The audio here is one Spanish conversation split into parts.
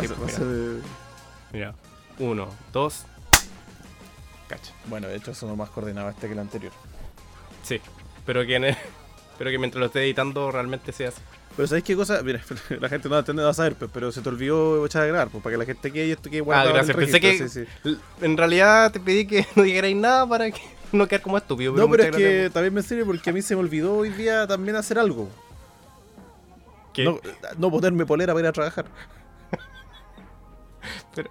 Sí, a mira. Uno, dos. Cacha. Bueno, de hecho sonó más coordinado este que el anterior. Sí. Pero que, en el- pero que mientras lo esté editando realmente se hace. Pero ¿sabéis qué cosa? Mira, la gente no va a entender, no va a saber, pues, pero se te olvidó echar a grabar, pues, para que la gente quede y esto quede Ah, guardado en el gracias. Pensé que sí, sí. en realidad te pedí que no dijerais nada para que no quedar como estúpido. No, pero es que gracias. también me sirve porque a mí se me olvidó hoy día también hacer algo. ¿Qué? No, no ponerme polera para ir a trabajar. Pero-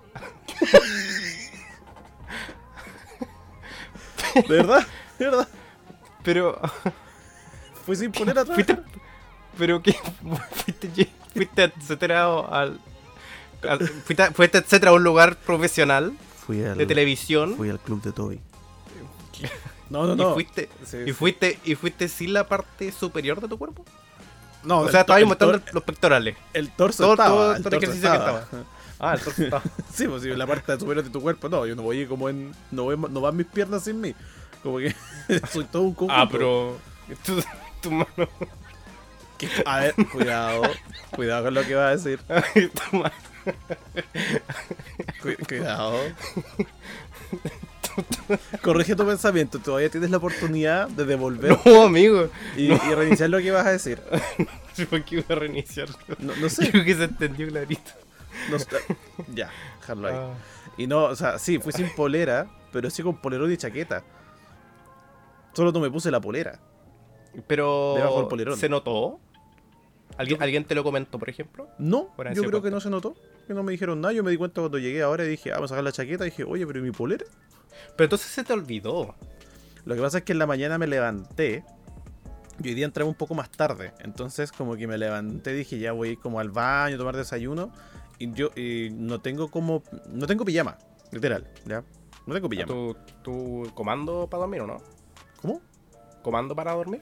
¿De verdad? ¿De verdad? Pero, Fui sin polera a fuiste, pero que fuiste, fuiste etcétera al, al- fuiste, fuiste etcétera a un lugar profesional Fui al, de televisión fui al club de Toby. No, no, y no. fuiste Sí, y sí. fuiste y fuiste sin la parte superior de tu cuerpo. No, o sea, estabas mostrando los pectorales. El torso Todo- estaba. todo- el todo el torso ejercicio que Ah, entonces estaba. Sí, pues sí, la parte superior de tu cuerpo, no, yo no voy como en. No, voy- no van mis piernas sin mí. Como que soy todo un conjunto. Ah, pero tu, tu mano, A ver, cuidado. cuidado con lo que vas a decir. tu mano- Cu- cuidado. Corrige tu pensamiento, todavía tienes la oportunidad de devolver No, amigo. y, y reiniciar lo que vas a decir. ¿Por qué iba a reiniciar? No, no sé. Creo que se entendió clarito. Ya, dejarlo ahí. Ah. Y no, o sea, sí, fui sin polera, pero sí con polerón y chaqueta. Solo no me puse la polera. Pero Debajo del polerón. ¿se notó? ¿Alguien, ¿Alguien te lo comentó, por ejemplo? No, yo creo que no se notó. Que no me dijeron nada. Yo me di cuenta cuando llegué ahora y dije, ah, vamos a sacar la chaqueta. Y dije, oye, pero ¿y mi polera? Pero entonces se te olvidó. Lo que pasa es que en la mañana me levanté. Y hoy día entraba un poco más tarde. Entonces, como que me levanté, dije, ya voy como al baño, a tomar desayuno. Y yo y no tengo como. No tengo pijama, literal, ¿ya? No tengo pijama. ¿Tu, tu comando para dormir o no? ¿Cómo? ¿Comando para dormir?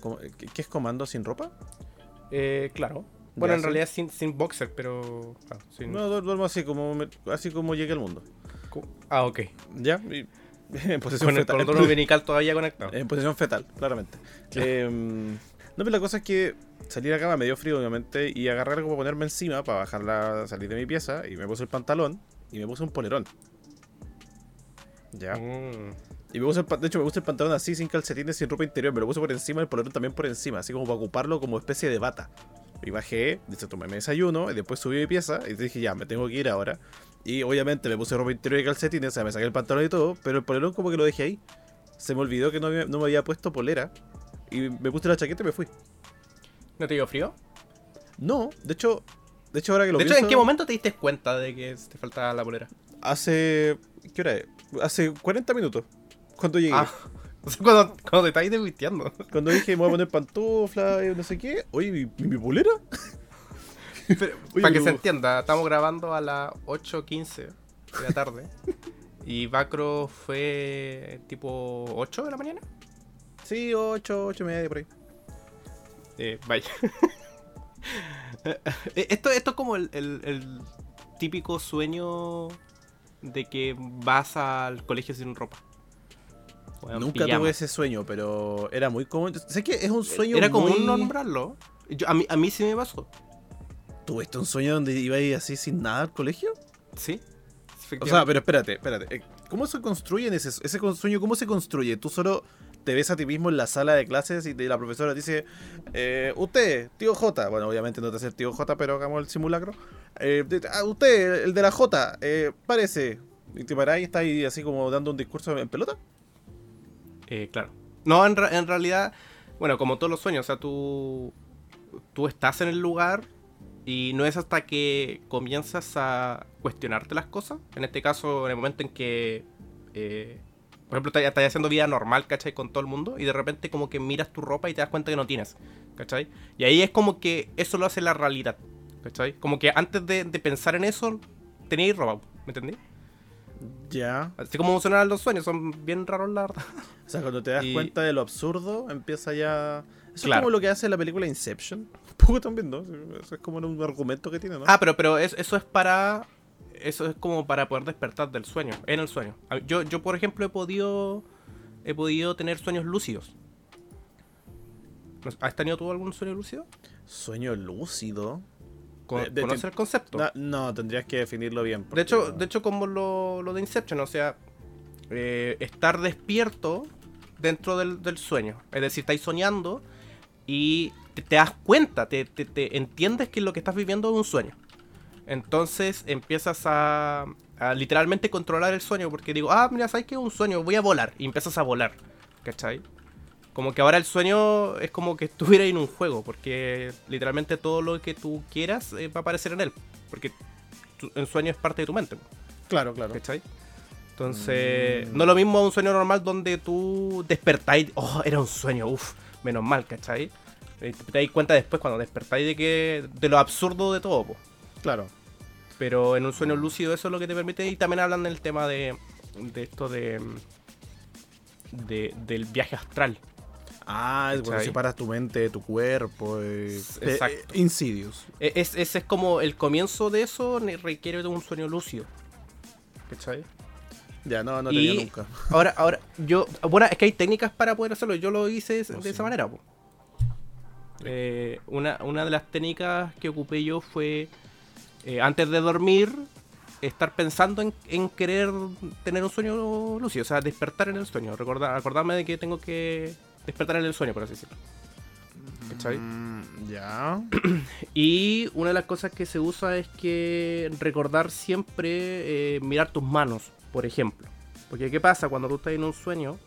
¿Cómo? ¿Qué, es comando sin ropa? Eh, claro. Bueno, Ya, en sí. realidad sin, sin boxer, pero. claro, sin- No, du- duermo así como, así como llegué al mundo. Ah, ok. ¿Ya? Y- en posesión Con el fetal. todavía conectado. En posición fetal, claramente. Em, no, pero la cosa es que salir acá me dio frío, obviamente, y agarré algo para ponerme encima, para bajarla, salir de mi pieza, y me puse el pantalón, y me puse un polerón. Ya. Mm. Y me puse el, de hecho, me puse el pantalón así, sin calcetines, sin ropa interior, me lo puse por encima, el polerón también por encima, así como para ocuparlo como especie de bata. Y bajé, dice, tomé mi desayuno, y después subí a mi pieza, y dije, ya, me tengo que ir ahora. Y obviamente me puse ropa interior y calcetines, o sea, me saqué el pantalón y todo, pero el polerón como que lo dejé ahí. Se me olvidó que no, no me había puesto polera, y me puse la chaqueta y me fui. ¿No te dio frío? No, de hecho, de hecho ahora que lo de hecho, ¿en qué momento te diste cuenta de que te faltaba la polera? Hace, ¿qué hora es? Hace 40 minutos, cuando llegué. Ah, o sea, cuando, cuando te estáis desvisteando. Cuando dije, me voy a poner pantufla y no sé qué, oye, ¿mi, mi polera? Pero, Oye, para que pero- se entienda, estamos grabando a las 8.15 de la tarde. y Bacro fue tipo 8 de la mañana. Sí, 8, 8 y media por ahí. Eh, vaya. Eh, esto, esto es como el, el- el típico sueño de que vas al colegio sin ropa. Nunca pijama. tuve ese sueño, pero era muy común. Sé que es un sueño Era muy... común nombrarlo. Yo- a, mí, a mí sí me pasó. ¿Tuviste un sueño donde iba a ir así sin nada al colegio? Sí. O sea, pero espérate, espérate. eh, ¿Cómo se construye ese, ese sueño? ¿Cómo se construye? Tú solo te ves a ti mismo en la sala de clases y la profesora dice, eh, usted, tío J, bueno, obviamente no te hace el tío J, pero hagamos el simulacro. Eh, ah, usted, el de la J, eh, parece. Y te parás y está ahí así como dando un discurso en pelota. Eh, claro. No, en, en realidad, bueno, como todos los sueños, o sea, tú, tú estás en el lugar y no es hasta que comienzas a cuestionarte las cosas. En este caso, en el momento en que, eh, por ejemplo, estás, estás haciendo vida normal, ¿cachai? Con todo el mundo y de repente como que miras tu ropa y te das cuenta que no tienes, ¿cachai? Y ahí es como que eso lo hace la realidad, ¿cachai? Como que antes de, de pensar en eso, teníais ropa, ¿me entendí? Ya. Así como funcionan los sueños, son bien raros la verdad. O sea, cuando te das Y- cuenta de lo absurdo, empieza ya... Eso Claro. es como lo que hace la película Inception. Un poco también, ¿no? Eso es como un argumento que tiene, ¿no? Ah, pero, pero es- eso es para. Eso es como para poder despertar del sueño, en el sueño. Yo, yo por ejemplo, he podido. He podido tener sueños lúcidos. ¿Has tenido tú algún sueño lúcido? Sueño lúcido. Con- De- de- ¿Conoces el concepto? No, no, tendrías que definirlo bien. De hecho, no- de hecho como lo, lo de Inception, o sea, eh, estar despierto dentro del, del sueño. Es decir, estáis soñando y te, te das cuenta, te, te- te entiendes que lo que estás viviendo es un sueño. Entonces empiezas a, a literalmente controlar el sueño porque digo, ah, mira, ¿sabes qué? Es un sueño, voy a volar. Y empiezas a volar, ¿cachai? Como que ahora el sueño es como que estuviera en un juego, porque literalmente todo lo que tú quieras eh, va a aparecer en él. Porque tu- el sueño es parte de tu mente. Claro, claro. ¿Cachai? Entonces, Mm. no es lo mismo un sueño normal donde tú despertáis, oh, era un sueño, uff, menos mal, ¿cachai? Eh, Te dais cuenta después cuando despertáis de que de lo absurdo de todo, po. Claro. pero en un sueño lúcido eso es lo que te permite y también hablan del tema de, de esto de, de del viaje astral. Ah, es ¿Cachai? separas tu mente tu cuerpo. eh, Exacto. eh, Insidious. E- Es, ese es como el comienzo de eso requiere de un sueño lúcido. ¿Cachai? Ya, no, no Y- tenía nunca. Ahora, ahora, yo. Bueno, es que hay técnicas para poder hacerlo. Yo lo hice de, Oh, de sí. esa manera, po. Eh, una, una de las técnicas que ocupé yo fue. Eh, antes de dormir, estar pensando en, en querer tener un sueño lúcido. O sea, despertar en el sueño. Recordar, acordarme de que tengo que despertar en el sueño, por así decirlo. ¿Cachai? Mm, ya. Y una de las cosas que se usa es que recordar siempre eh, mirar tus manos, por ejemplo. Porque ¿qué pasa cuando tú estás en un sueño?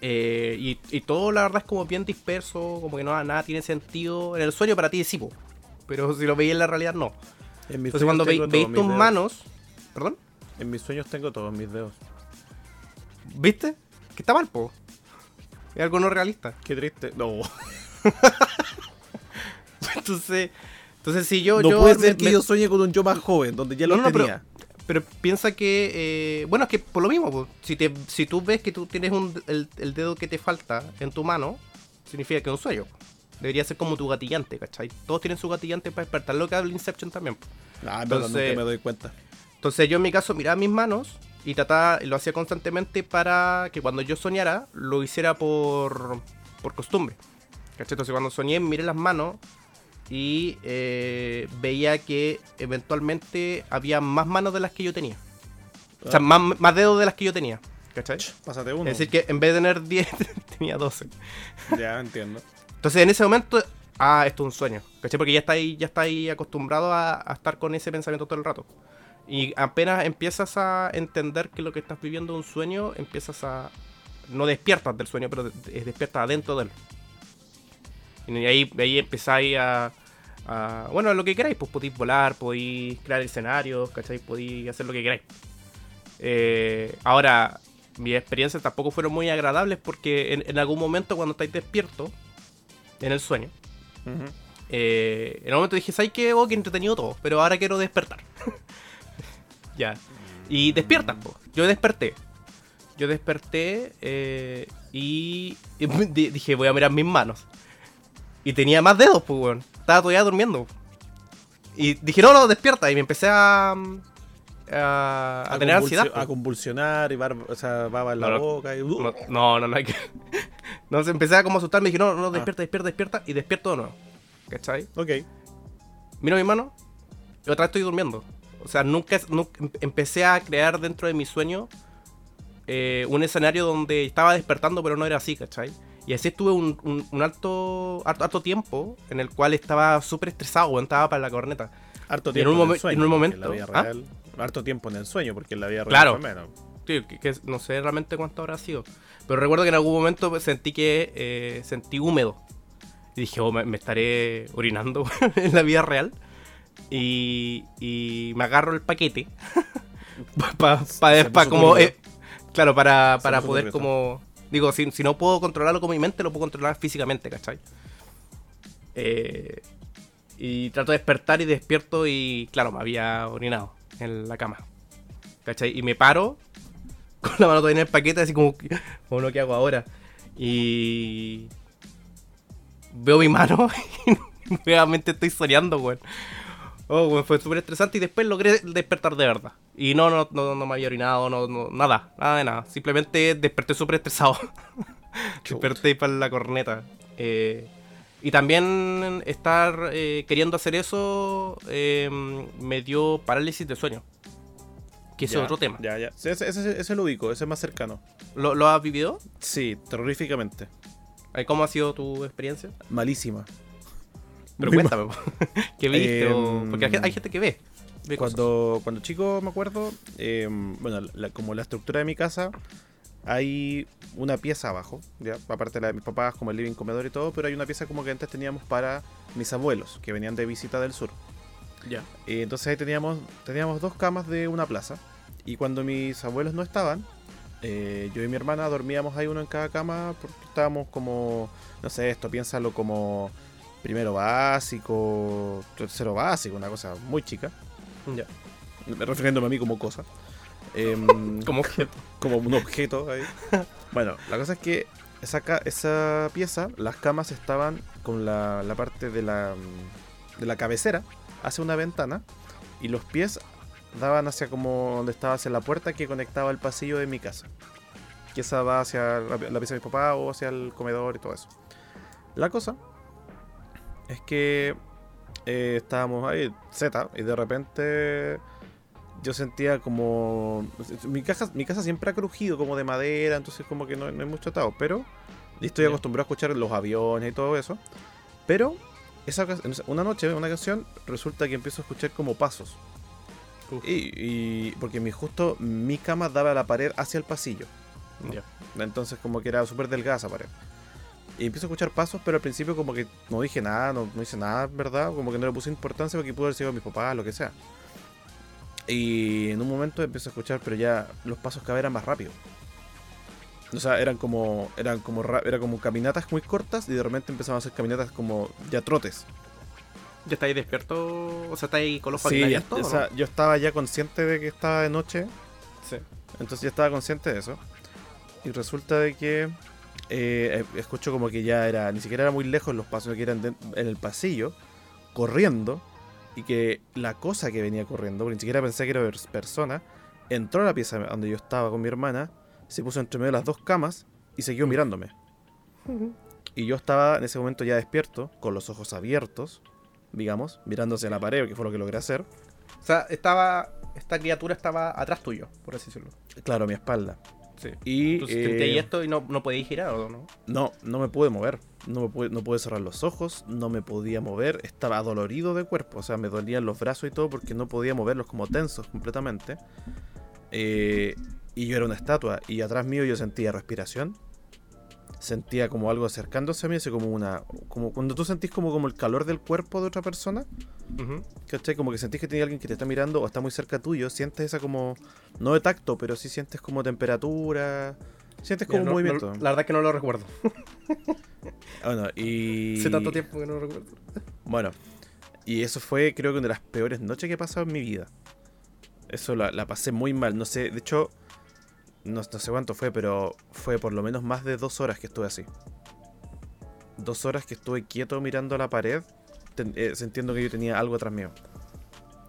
eh, y, y todo la verdad es como bien disperso, como que no, nada tiene sentido. En el sueño para ti sí, po, pero si lo veis en la realidad no. En Entonces cuando veis, tengo veis tus manos... ¿Perdón? En mis sueños tengo todos mis dedos. ¿Viste? Que está mal, po. Es algo no realista. Qué triste. No. Entonces, entonces si yo... no yo puede ser que me- yo sueñe con un yo más joven, donde ya No, lo no, pero- tenía. Pero piensa que, eh, bueno, es que por lo mismo, po, si, te, si tú ves que tú tienes un- el, el dedo que te falta en tu mano, significa que es un sueño. Debería ser como tu gatillante, ¿cachai? Todos tienen su gatillante para despertar, lo que habla Inception también. Ah, entonces- nunca me doy cuenta. Entonces yo en mi caso miraba mis manos y trataba, lo hacía constantemente para que cuando yo soñara, lo hiciera por, por costumbre. ¿Cachai? Entonces cuando soñé, miré las manos y eh, veía que eventualmente había más manos de las que yo tenía. O sea, Ah. más, más dedos de las que yo tenía. ¿Cachai? Pásate uno. Es decir, que en vez de tener 10, tenía 12. Ya entiendo. Entonces en ese momento, ah, esto es un sueño. ¿Cachai? Porque ya está ahí, ya está ahí acostumbrado a, estar con ese pensamiento todo el rato. Y apenas empiezas a entender que lo que estás viviendo es un sueño, empiezas a. No despiertas del sueño, pero de- de- despiertas adentro de él. Y ahí, ahí empezáis a, a- Bueno, lo que queráis, pues podéis volar, podéis crear escenarios, ¿cachai? Podéis hacer lo que queráis. Eh, ahora, mis experiencias tampoco fueron muy agradables porque en, en algún momento cuando estáis despiertos, en el sueño, eh, en un momento dije, ¿sabes qué? Oh, que entretenido todo, pero ahora quiero despertar. ya. Y despiertas, po. Yo desperté. Yo desperté eh, y, y di- dije, voy a mirar mis manos. Y tenía más dedos, pues, weón. Estaba todavía durmiendo. Y dije, no, no, despierta. Y me empecé a, a, a tener convulsi- ansiedad. A convulsionar y barba, o sea, baba en la No, no. boca. Y, uh, No, no, no, hay que. No, se empecé a como asustarme y dije, no, no, despierta, despierta, despierta. Y despierto de nuevo. ¿Cachai? Ok. Miro mi mano y otra vez estoy durmiendo. O sea, nunca, nunca- em- empecé a crear dentro de mi sueño eh, un escenario donde estaba despertando, pero no era así, ¿cachai? Y así estuve un, un- un alto, harto, harto tiempo en el cual estaba súper estresado, estaba para la corneta. Harto Y en tiempo un en, el sueño. en un en momento- vida ¿Ah? real. Harto tiempo en el sueño, porque en la vida real Claro. fue menos. Sí, que, que no sé realmente cuánto habrá sido. Pero recuerdo que en algún momento sentí que eh, sentí húmedo. Y dije, oh, me, me estaré orinando en la vida real. Y, y me agarro el paquete. Para Se puso como... turbio. eh, claro, para, para poder como... Digo, si, si no puedo controlarlo con mi mente, lo puedo controlar físicamente, ¿cachai? Eh, y trato de despertar y despierto y claro, me había orinado en la cama. ¿Cachai? Y me paro con la mano todavía en el paquete, así como, ¿qué hago ahora? Y veo mi mano y nuevamente estoy soñando, weón. Oh, weón, fue súper estresante y después logré despertar de verdad. Y no, no, no, no me había orinado, no, no, nada, nada de nada. Simplemente desperté súper estresado. desperté para la corneta. Eh, Y también estar eh, queriendo hacer eso eh, me dio parálisis de sueño. Que ese Ya, es otro tema. Ya, ya. Ese, ese, ese lo ubico, ese es más cercano. ¿Lo, lo has vivido? Sí, terroríficamente. Eh, ¿Cómo ha sido tu experiencia? Malísima. Pero Muy cuéntame. ¿qué viste? o- Em, Porque hay, gente que ve. ve cosas. Cuando, cuando chico me acuerdo, eh, bueno, la- como la estructura de mi casa, hay una pieza abajo, ya, aparte de la de mis papás, como el living, comedor y todo, pero hay una pieza como que antes teníamos para mis abuelos, que venían de visita del sur. Ya. Y entonces ahí teníamos, teníamos dos camas de una plaza. Y cuando mis abuelos no estaban, eh, yo y mi hermana dormíamos ahí uno en cada cama porque estábamos como, no sé, esto piénsalo como primero básico, tercero básico, una cosa muy chica, Ya. refiriéndome a mí como cosa. Em, Como objeto. como un objeto ahí. Bueno, la cosa es que esa, esa pieza, las camas estaban con la, la parte de la, de la cabecera hacia una ventana y los pies daban hacia como donde estaba hacia la puerta que conectaba el pasillo de mi casa. Que esa va hacia la, la pieza de mi papá o hacia el comedor y todo eso. La cosa es que eh, estábamos ahí, Z, y de repente yo sentía como. Mi casa, mi casa siempre ha crujido como de madera, entonces como que no, no hay mucho atado, pero. Y estoy acostumbrado a escuchar los aviones y todo eso. Pero, esa, una noche, una ocasión, resulta que empiezo a escuchar como pasos. Y, y- porque mi, justo mi cama daba a la pared hacia el pasillo. Ya. Entonces como que era súper delgada esa pared. Y empiezo a escuchar pasos, pero al principio como que no dije nada, no, no hice nada, ¿verdad? Como que no le puse importancia porque pudo haber sido mis papás, lo que sea. Y en un momento empiezo a escuchar, pero ya los pasos cada vez eran más rápidos. O sea, eran como, eran como, ra- era como caminatas muy cortas y de repente empezaban a hacer caminatas como ya trotes. ¿Ya estáis despierto? O sea, estáis con los Sí, abiertos, o o sea, no? yo estaba ya consciente de que estaba de noche Sí. Entonces ya estaba consciente de eso. Y resulta de que eh, escucho como que ya era, ni siquiera era muy lejos los pasos, que eran de- en el pasillo, corriendo. Y que la cosa que venía corriendo, porque ni siquiera pensé que era pers- persona, entró a la pieza donde yo estaba con mi hermana, se puso entre medio de las dos camas y siguió mirándome. Y yo estaba en ese momento ya despierto, con los ojos abiertos, digamos, mirándose a la pared, que fue lo que logré hacer. O sea, estaba. Esta criatura estaba atrás tuyo, por así decirlo. Claro, a mi espalda. Sí. Y Entonces eh, esto y no, no girar, ¿o no? No, no me pude mover. No, me pude, no pude cerrar los ojos, no me podía mover. Estaba adolorido de cuerpo, o sea, me dolían los brazos y todo porque no podía moverlos como tensos completamente. Eh, y yo era una estatua y atrás mío yo sentía respiración. Sentía como algo acercándose a mí, así como una... Como cuando tú sentís como, como el calor del cuerpo de otra persona, Ujú. ¿cachai? Como que sentís que tiene alguien que te está mirando o está muy cerca tuyo, sientes esa como... No de tacto, pero sí sientes como temperatura, sientes como Mira, no- movimiento. no- la verdad es que no lo recuerdo. Bueno, y... Hace tanto tiempo que no lo recuerdo. Bueno, y eso fue creo que una de las peores noches que he pasado en mi vida. Eso la, la pasé muy mal. No sé, de hecho, no, no sé cuánto fue, pero fue por lo menos más de dos horas que estuve así. Dos horas que estuve quieto mirando a la pared, ten- eh, sintiendo que yo tenía algo atrás mío.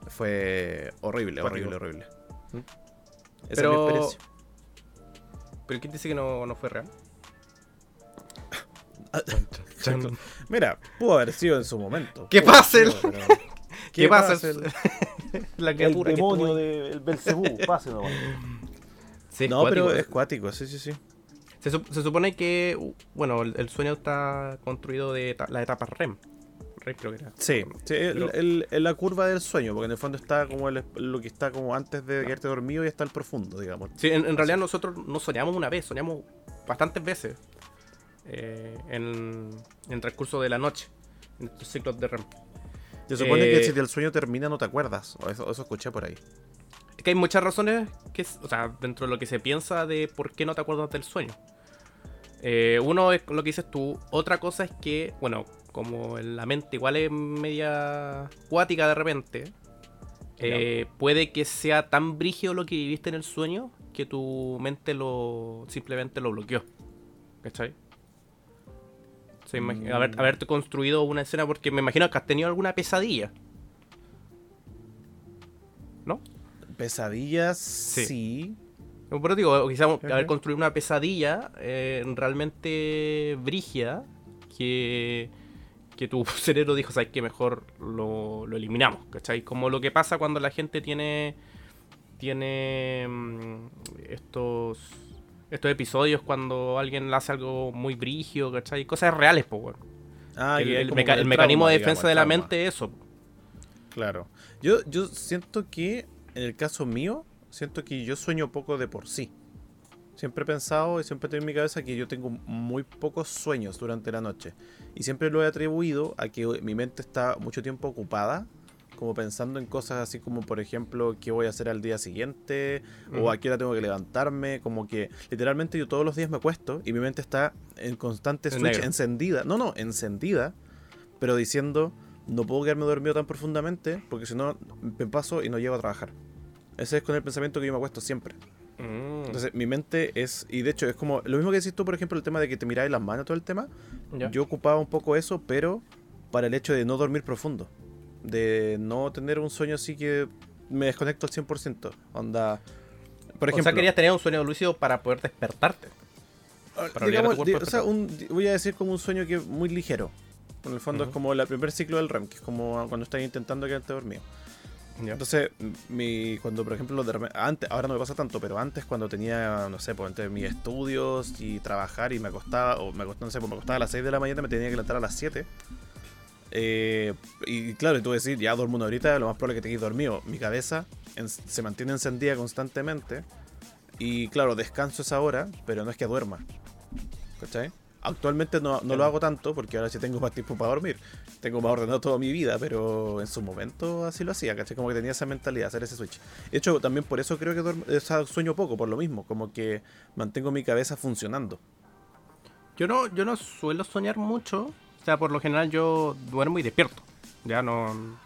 Fue horrible, horrible, horrible. ¿Mm? Esa es mi Pero. experiencia. ¿Pero quién dice que no, no fue real? Mira, pudo haber sido en su momento. ¿Qué pudo haber pasa el- pero- ¿Qué pasa el- la El criatura que demonio estuvo ahí. del Belcebú, pase nomás. Sí, No, cuático. pero es cuático, sí, sí, sí. Se, sup- se supone que, bueno, el, el sueño está construido de eta- la etapa REM. REM creo que era. Sí, sí, el- Pero- el- el- la curva del sueño, porque en el fondo está como lo que está como antes de quedarte dormido y está el profundo, digamos. Sí, en, en realidad nosotros no soñamos una vez, soñamos bastantes veces eh, en, en el transcurso de la noche, en estos ciclos de REM. Se supone Eh, que si el sueño termina no te acuerdas, o eso, eso escuché por ahí. Es que hay muchas razones, que, o sea, dentro de lo que se piensa de por qué no te acuerdas del sueño. Eh, uno es lo que dices tú, otra cosa es que, bueno, como la mente igual es media cuática de repente, eh, puede que sea tan brígido lo que viviste en el sueño que tu mente lo simplemente lo bloqueó. ¿Cachai? O sea, Mm. haber- haberte construido una escena porque me imagino que has tenido alguna pesadilla. Pesadillas, sí. Como Pero digo, quizás haber construido una pesadilla eh, realmente brígida que, que tu cerebro dijo, ¿sabes qué? Mejor lo, lo eliminamos, ¿cachai? Como lo que pasa cuando la gente tiene, tiene mm, estos, estos episodios cuando alguien le hace algo muy brigio, ¿cachai? Cosas reales, pues, bueno. Ah, el, que el como meca- el el mecanismo de defensa de la mente es eso. Claro. Yo, yo siento que, en el caso mío, siento que yo sueño poco de por sí. Siempre he pensado y siempre tengo en mi cabeza que yo tengo muy pocos sueños durante la noche. Y siempre lo he atribuido a que mi mente está mucho tiempo ocupada, como pensando en cosas así como, por ejemplo, qué voy a hacer al día siguiente, o a qué hora tengo que levantarme. Como que literalmente yo todos los días me acuesto y mi mente está en constante En switch negro. encendida. No, no, encendida, pero diciendo, no puedo quedarme dormido tan profundamente porque si no me paso y no llego a trabajar. Ese es con el pensamiento que yo me acuesto siempre. Mm, Entonces, mi mente es, y de hecho es como, lo mismo que decís tú, por ejemplo, el tema de que te miráis las manos, todo el tema. ya. Yo ocupaba un poco eso, pero para el hecho de no dormir profundo. De no tener un sueño así que me desconecto al 100%. Onda, por o ejemplo... sea, querías tener un sueño lúcido para poder despertarte. Ah, Para obligar a tu digamos, cuerpo di- o sea, un- voy a decir como un sueño que muy ligero. En el fondo es Ujú. como el primer ciclo del REM, que es como cuando estás intentando quedarte dormido. Ya. Entonces, mi, cuando por ejemplo, de antes, ahora no me pasa tanto, pero antes cuando tenía, no sé, pues entre mis estudios y trabajar y me acostaba, o me acostaba, no sé, pues me acostaba a las 6 de la mañana, me tenía que levantar a las 7. Eh, y claro, y tú decir, ya duermo una horita, lo más probable es que te quedes dormido. Mi cabeza en- se mantiene encendida constantemente. Y claro, descanso esa hora, pero no es que duerma. ¿Cachai? Actualmente no, no lo hago tanto porque ahora sí tengo más tiempo para dormir. Tengo más ordenado toda mi vida, pero en su momento así lo hacía, ¿cachai? Como que tenía esa mentalidad, hacer ese switch. De hecho, también por eso creo que duermo- o sea, sueño poco, por lo mismo. Como que mantengo mi cabeza funcionando. Yo no, yo no suelo soñar mucho. O sea, por lo general yo duermo y despierto. Ya no.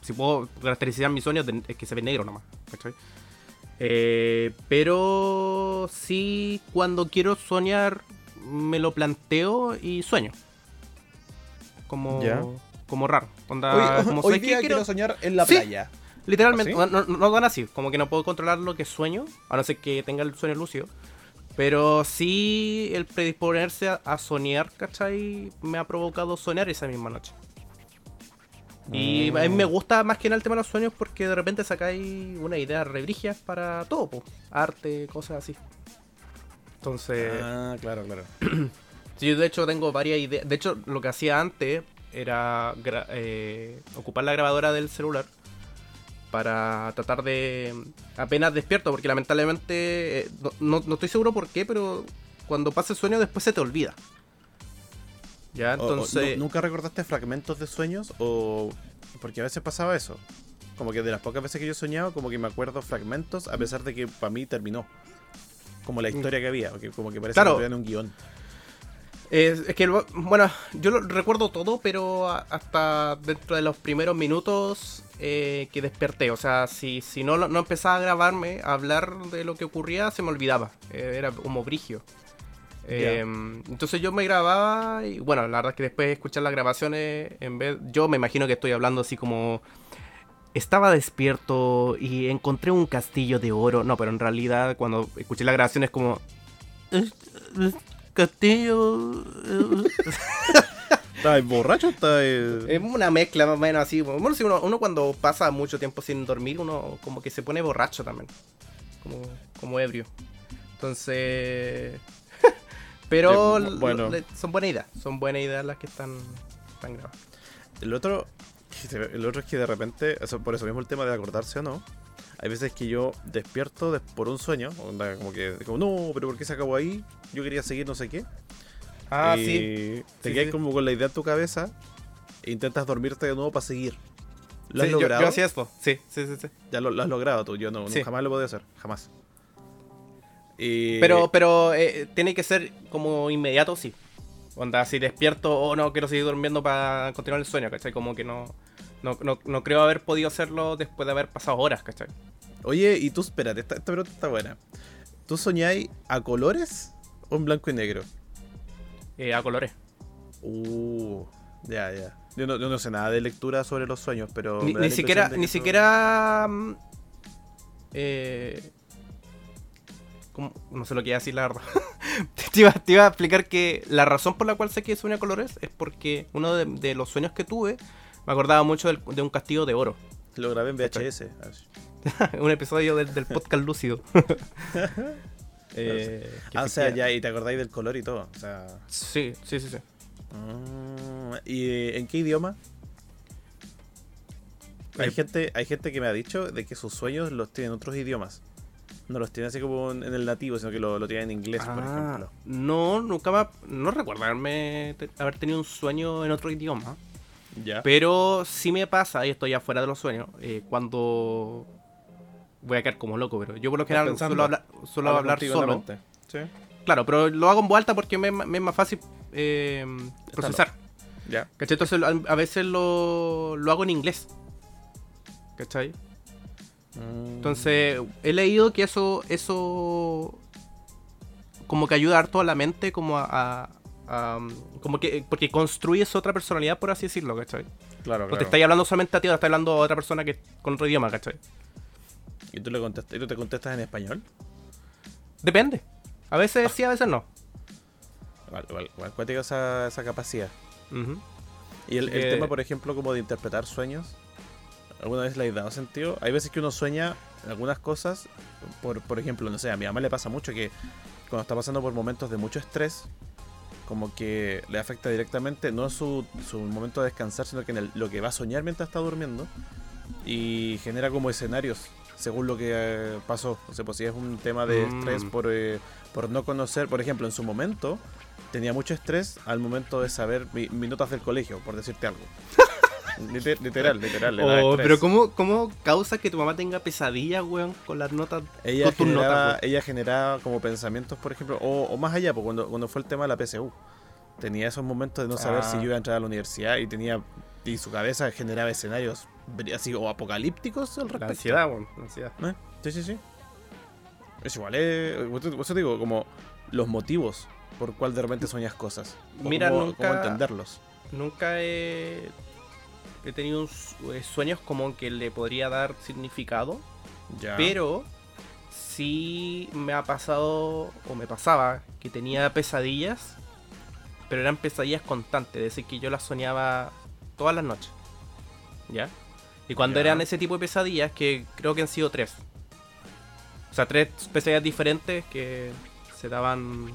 Si puedo caracterizar mis sueños, es que se ve negro nomás. ¿cachai? Eh, pero sí, cuando quiero soñar, me lo planteo y sueño. Como, Ya. como raro. Onda, como ¿sabes qué? Quiero- soñar en la Sí. playa. Literalmente, ¿Ah, no, no, no así, como que no puedo controlar lo que sueño, a no ser que tenga el sueño lúcido. Pero sí el predisponerse a, a soñar, ¿cachai? Me ha provocado soñar esa misma noche. Y a mí me gusta más que nada el tema de los sueños porque de repente sacáis una idea rebrigias para todo, po. arte, cosas así. Entonces, Ah, claro, claro. Sí, yo de hecho tengo varias ideas. De hecho, lo que hacía antes era eh, ocupar la grabadora del celular para tratar de apenas despierto, porque lamentablemente eh, no, no- estoy seguro por qué, pero cuando pasa el sueño después se te olvida. Ya, O- o, entonces... ¿nu- ¿Nunca recordaste fragmentos de sueños? O. Porque a veces pasaba eso. Como que de las pocas veces que yo he soñado, como que me acuerdo fragmentos, a pesar de que para mí terminó. Como la historia que había, como que parece Claro. que en un guion. Es, es que, bueno, yo lo recuerdo todo, pero hasta dentro de los primeros minutos eh, que desperté. O sea, si, si no, no empezaba a grabarme, a hablar de lo que ocurría, se me olvidaba. Eh, era como brigio. Eh, entonces yo me grababa y bueno, la verdad es que después de escuchar las grabaciones, en vez, yo me imagino que estoy hablando así como... Estaba despierto y encontré un castillo de oro. No, pero en realidad cuando escuché la grabación es como... "Es- es Castillo... eh". ¿Estás borracho? ¿Estás.? Es una mezcla más o menos así. Bueno, si uno, uno cuando pasa mucho tiempo sin dormir, uno como que se pone borracho también. Como, como ebrio. Entonces... Pero Eh, bueno. son buenas ideas. Son buenas ideas las que están, están grabadas. El otro, el otro es que de repente, eso, por eso mismo el tema de acordarse o no, hay veces que yo despierto des- por un sueño, onda, como que, como, no, pero ¿por qué se acabó ahí? Yo quería seguir no sé qué. Ah, y sí. Te Sí, quedas sí. como con la idea en tu cabeza e intentas dormirte de nuevo para seguir. ¿Lo has Sí, logrado? Yo, hacía esto. Sí, sí, sí. sí. Ya lo, lo has logrado tú, yo no, Sí. jamás lo podía hacer, jamás. Y- Pero, pero eh, tiene que ser como inmediato, sí. Onda, si despierto o no quiero seguir durmiendo para continuar el sueño, ¿cachai? Como que no, no, no, no creo haber podido hacerlo después de haber pasado horas, ¿cachai? Oye, y tú, espérate, esta, esta pregunta está buena. ¿Tú soñáis a colores o en blanco y negro? Eh, a colores. Uh, ya, ya. Yo no, yo no sé nada de lectura sobre los sueños, pero. Ni, siquiera, ni siquiera. mm, eh, ¿cómo? no sé lo que iba a decir, la verdad. te, iba, te iba a explicar que la razón por la cual sé que sueño colores es porque uno de, de los sueños que tuve me acordaba mucho del- de un castillo de oro. Lo grabé en VHS. un episodio del, del podcast lúcido. Eh, Ah, o sea, efectiva- ya, y te acordáis del color y todo. O sea. Sí, sí, sí, sí. mm, ¿Y eh, en qué idioma? Hay Eh, gente, hay gente que me ha dicho de que sus sueños los tienen en otros idiomas. No los tiene así como en en el nativo, sino que lo, lo tienen en inglés, por Ah, ejemplo. no, nunca me, ha- no recuerdo haberme, te- haber tenido un sueño en otro idioma. Ya. Pero sí me pasa, y estoy ya fuera de los sueños, eh, cuando voy a quedar como loco, pero yo por lo general suelo hablar, suelo Habla hablar solo. Sí. Claro, pero lo hago en voz alta porque me, me es más fácil eh, procesar. Ya. ¿Cachai? Entonces a, a veces lo, lo hago en inglés. ¿Cachai? Entonces he leído que eso, eso como que ayuda harto a la mente como a, a- a- como que porque construyes otra personalidad por así decirlo, ¿cachai? Claro, te claro. estáis hablando solamente a ti, ahora estás hablando a otra persona que con otro idioma, ¿cachai? ¿Y tú, le contestas, ¿Y tú te contestas en español? Depende. A veces sí, a veces no. Igual, igual, igual cuática esa, esa capacidad. Y el, el Eh, tema, por ejemplo, como de interpretar sueños, ¿alguna vez le has dado sentido? Hay veces que uno sueña algunas cosas, por, por ejemplo, no sé, a mi mamá le pasa mucho que cuando está pasando por momentos de mucho estrés, como que le afecta directamente, no su, su momento de descansar, sino que en el- lo que va a soñar mientras está durmiendo, y genera como escenarios según lo que eh, pasó. O sea, pues si es un tema de Mm. estrés por, eh, por no conocer, por ejemplo, en su momento tenía mucho estrés al momento de saber mi- mis notas del colegio, por decirte algo. Liter- literal, literal. Oh, pero ¿cómo, ¿cómo causa que tu mamá tenga pesadillas, weón, con las notas? ella con tus generaba, notas, ella generaba como pensamientos, por ejemplo, o, o más allá, pues, cuando, cuando fue el tema de la PSU. Tenía esos momentos de no saber Ah. si yo iba a entrar a la universidad y tenía y su cabeza generaba escenarios así o apocalípticos al La respecto. ansiedad, weón, la ansiedad. ¿Eh? Sí, sí, sí. Es igual, eh, eso- te digo, como los motivos por cuál de repente sueñas cosas. O Mira, cómo, nunca- cómo entenderlos. Nunca he, he tenido un eh, sueños como que le podría dar significado, Ya. pero sí me ha pasado, o me pasaba, que tenía pesadillas, pero eran pesadillas constantes, es decir, que yo las soñaba todas las noches. ¿Ya? Y cuando Ya. eran ese tipo de pesadillas, que creo que han sido tres. O sea, tres pesadillas diferentes que se daban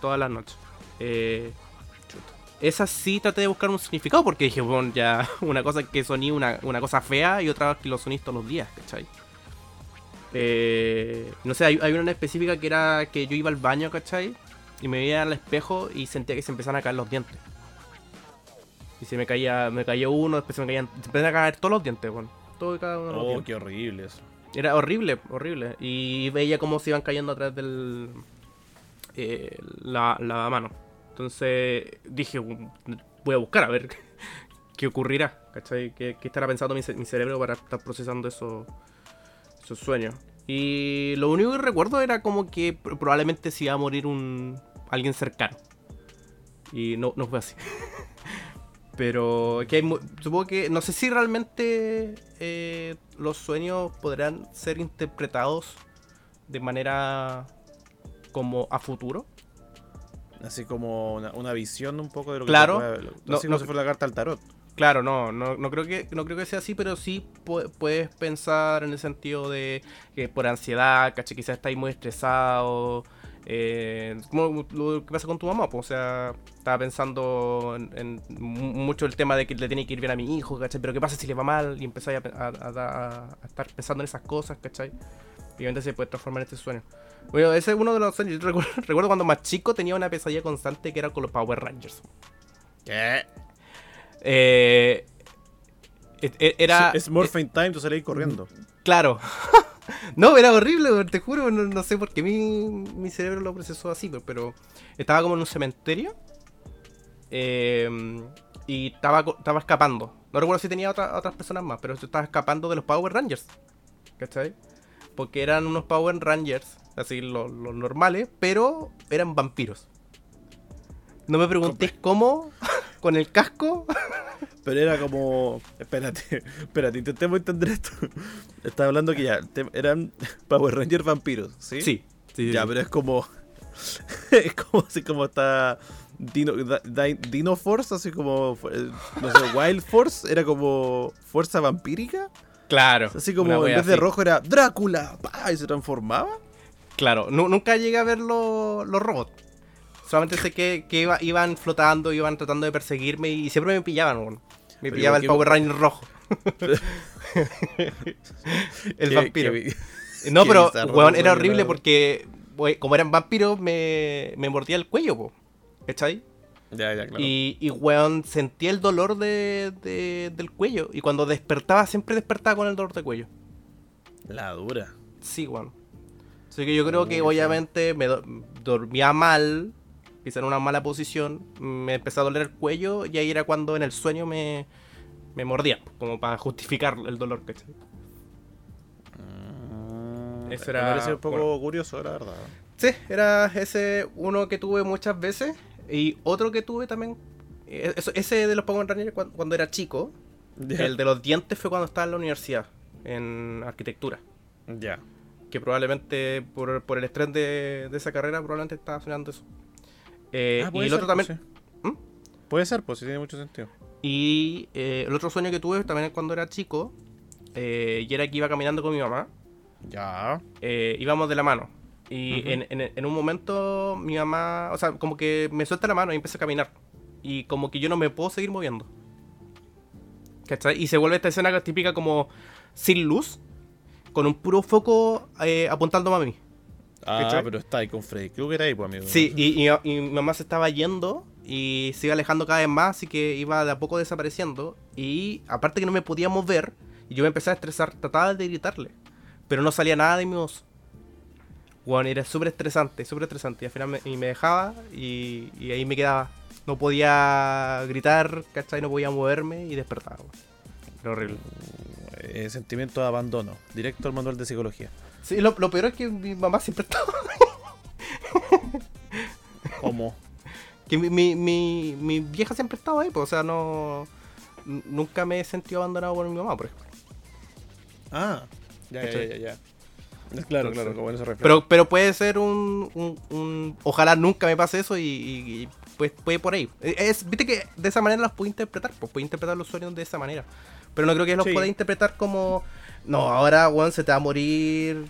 todas las noches. Eh, esas sí traté de buscar un significado porque dije, bueno, ya una cosa que soní una, una cosa fea y otra que lo soní todos los días, ¿cachai? Eh, no sé, hay, hay una específica que era que yo iba al baño, ¿cachai? Y me veía al espejo y sentía que se empezaban a caer los dientes. Y se me caía, me caía uno, después se me caían, se empezaron a caer todos los dientes, bueno. Todo y cada uno de los Oh, qué horrible eso. Era horrible, horrible. Y veía cómo se iban cayendo atrás del. eh, la, la mano. Entonces dije, "Um, voy a buscar a ver qué ocurrirá. ¿Cachai? ¿Qué, estará pensando mi, ce- mi cerebro para estar procesando esos, sueños? Y lo único que recuerdo era como que pr- probablemente se iba a morir un alguien cercano. Y no, no fue así. Pero que hay supongo que no sé si realmente eh, los sueños podrán ser interpretados de manera como a futuro. Así como una, una visión un poco de lo que Claro. puede- lo- No, así como no- si fuera la carta al tarot. Claro, no, no, no creo que no creo que sea así, pero sí pu- puedes pensar en el sentido de que por ansiedad, caché, quizás estáis muy estresado. Eh, como lo que pasa con tu mamá, pues, o sea, estaba pensando en, en mu- mucho el tema de que le tiene que ir bien a mi hijo, ¿cachai? Pero ¿qué pasa si le va mal? Y empezáis a, pe- a- a- a estar pensando en esas cosas, ¿cachai? Y obviamente se puede transformar en este sueño. Bueno, ese es uno de los sueños. Yo recuerdo, recuerdo cuando más chico tenía una pesadilla constante que era con los Power Rangers. ¿Qué? Eh, e- e- era. Es Morphine Time, tú salís corriendo. Claro. no, era horrible, te juro. No, no sé por qué mi, mi cerebro lo procesó así, pero, pero estaba como en un cementerio. eh, y estaba, estaba escapando. No recuerdo si tenía otra- otras personas más, pero yo estaba escapando de los Power Rangers. ¿Cachai? Porque eran unos Power Rangers, así los los normales, pero eran vampiros. No me preguntéis cómo, con el casco. Pero era como. Espérate, espérate, intentemos entender esto. Estaba hablando que ya eran Power Rangers vampiros, ¿sí? Sí, sí, Ya, sí. pero es como. es como así como está Dino, Dino Force, así como, eh, no sé, Wild Force, era como fuerza vampírica. Claro. Así como en vez de así. rojo era Drácula, y se transformaba. Claro, nu- nunca llegué a ver lo- los robots. Solamente sé que, que iba- iban flotando, iban tratando de perseguirme y siempre me pillaban, weón. Me Pero pillaba el Power Ranger rojo. el Qué- vampiro. qué- no, pero, bizarro, weón, era horrible porque, we- como eran vampiros, me, me mordía el cuello, po. ¿Cachai? Ya, ya, claro. Y, y, weón, sentía el dolor de, de- del cuello. Y cuando despertaba, siempre despertaba con el dolor de cuello. La dura. Sí, weón. Así que yo creo que obviamente me do- dormía mal, quizá en una mala posición, me empezó a doler el cuello y ahí era cuando en el sueño me, me mordía, como para justificar el dolor, ¿cachai? Mm, Eso me era- parece un poco bueno. curioso, la verdad. Sí, era ese uno que tuve muchas veces y otro que tuve también, eh, eso- ese de los Power Rangers cuando, cuando era chico, el de los dientes fue cuando estaba en la universidad, en arquitectura. Ya. Que probablemente por, por el estrés de, de esa carrera probablemente estaba soñando eso. Eh, Ah, y el ser, otro pues, también. sí. ¿Mm? Puede ser, pues sí tiene mucho sentido. Y eh, el otro sueño que tuve también cuando era chico, eh, y era que iba caminando con mi mamá, Ya. íbamos de la mano. Y en, en- en un momento mi mamá, o sea, como que me suelta la mano y empieza a caminar. Y como que yo no me puedo seguir moviendo. ¿Cachai? Y se vuelve esta escena típica como sin luz, con un puro foco eh, apuntando a mí. Ah, ¿Cachai? pero está ahí con Freddy Krueger ahí, pues, amigo. Sí, y, y- y mi mamá se estaba yendo y se iba alejando cada vez más, así que iba de a poco desapareciendo. Y aparte que no me podía mover, y yo me empecé a estresar, trataba de gritarle, pero no salía nada de mi voz. Bueno, era súper estresante, súper estresante. Y al final me, y me dejaba y, y ahí me quedaba. No podía gritar, ¿cachai? No podía moverme y despertaba. Era horrible. Eh, sentimiento de abandono. Directo al manual de psicología. Sí, lo, lo peor es que mi mamá siempre estaba. ¿Cómo? Que mi, mi, mi, mi vieja siempre estaba ahí, pues, o sea, no. Nunca me he sentido abandonado por mi mamá, por ejemplo. Ah, ya, ya, ya, ya. Claro, Entonces- claro, como en eso refiere. Pero, pero puede ser un, un, un- Ojalá nunca me pase eso y, y- y, pues puede por ahí. Es, Viste que de esa manera las puedo interpretar, pues puedo interpretar los sueños de esa manera. Pero no creo que los Sí. pueda interpretar como. No, ahora, weón, se te va a morir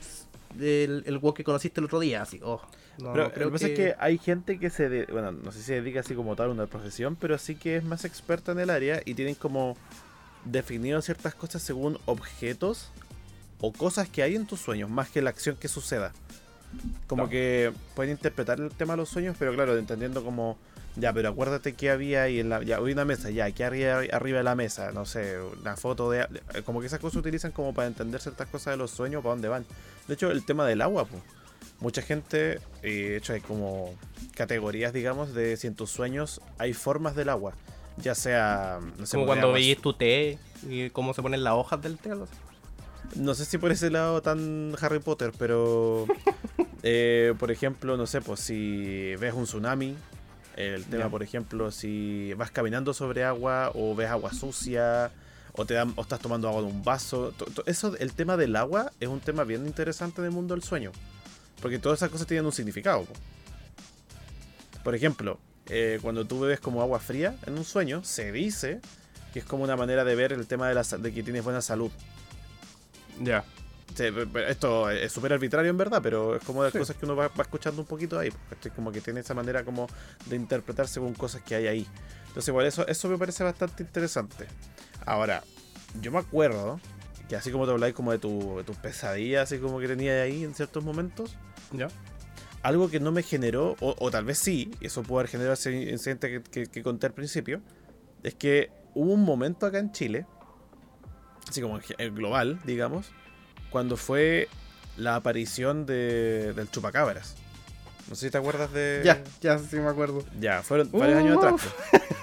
el, el weón que conociste el otro día, así. Oh, no, Pero creo lo que pasa es que hay gente que se, de- bueno, no sé si se dedica así como tal a una profesión, pero sí que es más experta en el área y tienen como definido ciertas cosas según objetos o cosas que hay en tus sueños, más que la acción que suceda. Como que pueden interpretar el tema de los sueños, pero claro, entendiendo como, ya, pero acuérdate que había ahí en la, ya, hay una mesa, ya, que arriba, arriba de la mesa, no sé, una foto de, como que esas cosas se utilizan como para entender ciertas cosas de los sueños, para dónde van. De hecho, el tema del agua, pues. Mucha gente, y de hecho hay como categorías, digamos, de si en tus sueños hay formas del agua. Ya sea, no sé, Como cuando veis tu té y cómo se ponen las hojas del té. algo así. No sé si por ese lado tan Harry Potter, pero eh, por ejemplo, no sé, pues si ves un tsunami, el tema, por ejemplo, si vas caminando sobre agua o ves agua sucia o te dan, o estás tomando agua de un vaso, eso, el tema del agua es un tema bien interesante en el mundo del sueño, porque todas esas cosas tienen un significado. po. Por ejemplo, eh, cuando tú bebes como agua fría en un sueño, se dice que es como una manera de ver el tema de, la, de que tienes buena salud. Ya. Esto es súper arbitrario en verdad, pero es como de las Sí. cosas que uno va, va escuchando un poquito ahí. ¿cachai? Como que tiene esa manera como de interpretar según cosas que hay ahí. Entonces, igual eso, eso me parece bastante interesante. Ahora, yo me acuerdo que así como te habláis como de, tu, de tus pesadillas, así como que tenías ahí en ciertos momentos, Ya. algo que no me generó, o, o tal vez sí, y eso puede haber generado ese incidente que, que- que conté al principio, es que hubo un momento acá en Chile, así como en global, digamos, cuando fue la aparición de, del chupacabras. No sé si te acuerdas de... Ya, ya sí me acuerdo. Ya, fueron varios años atrás.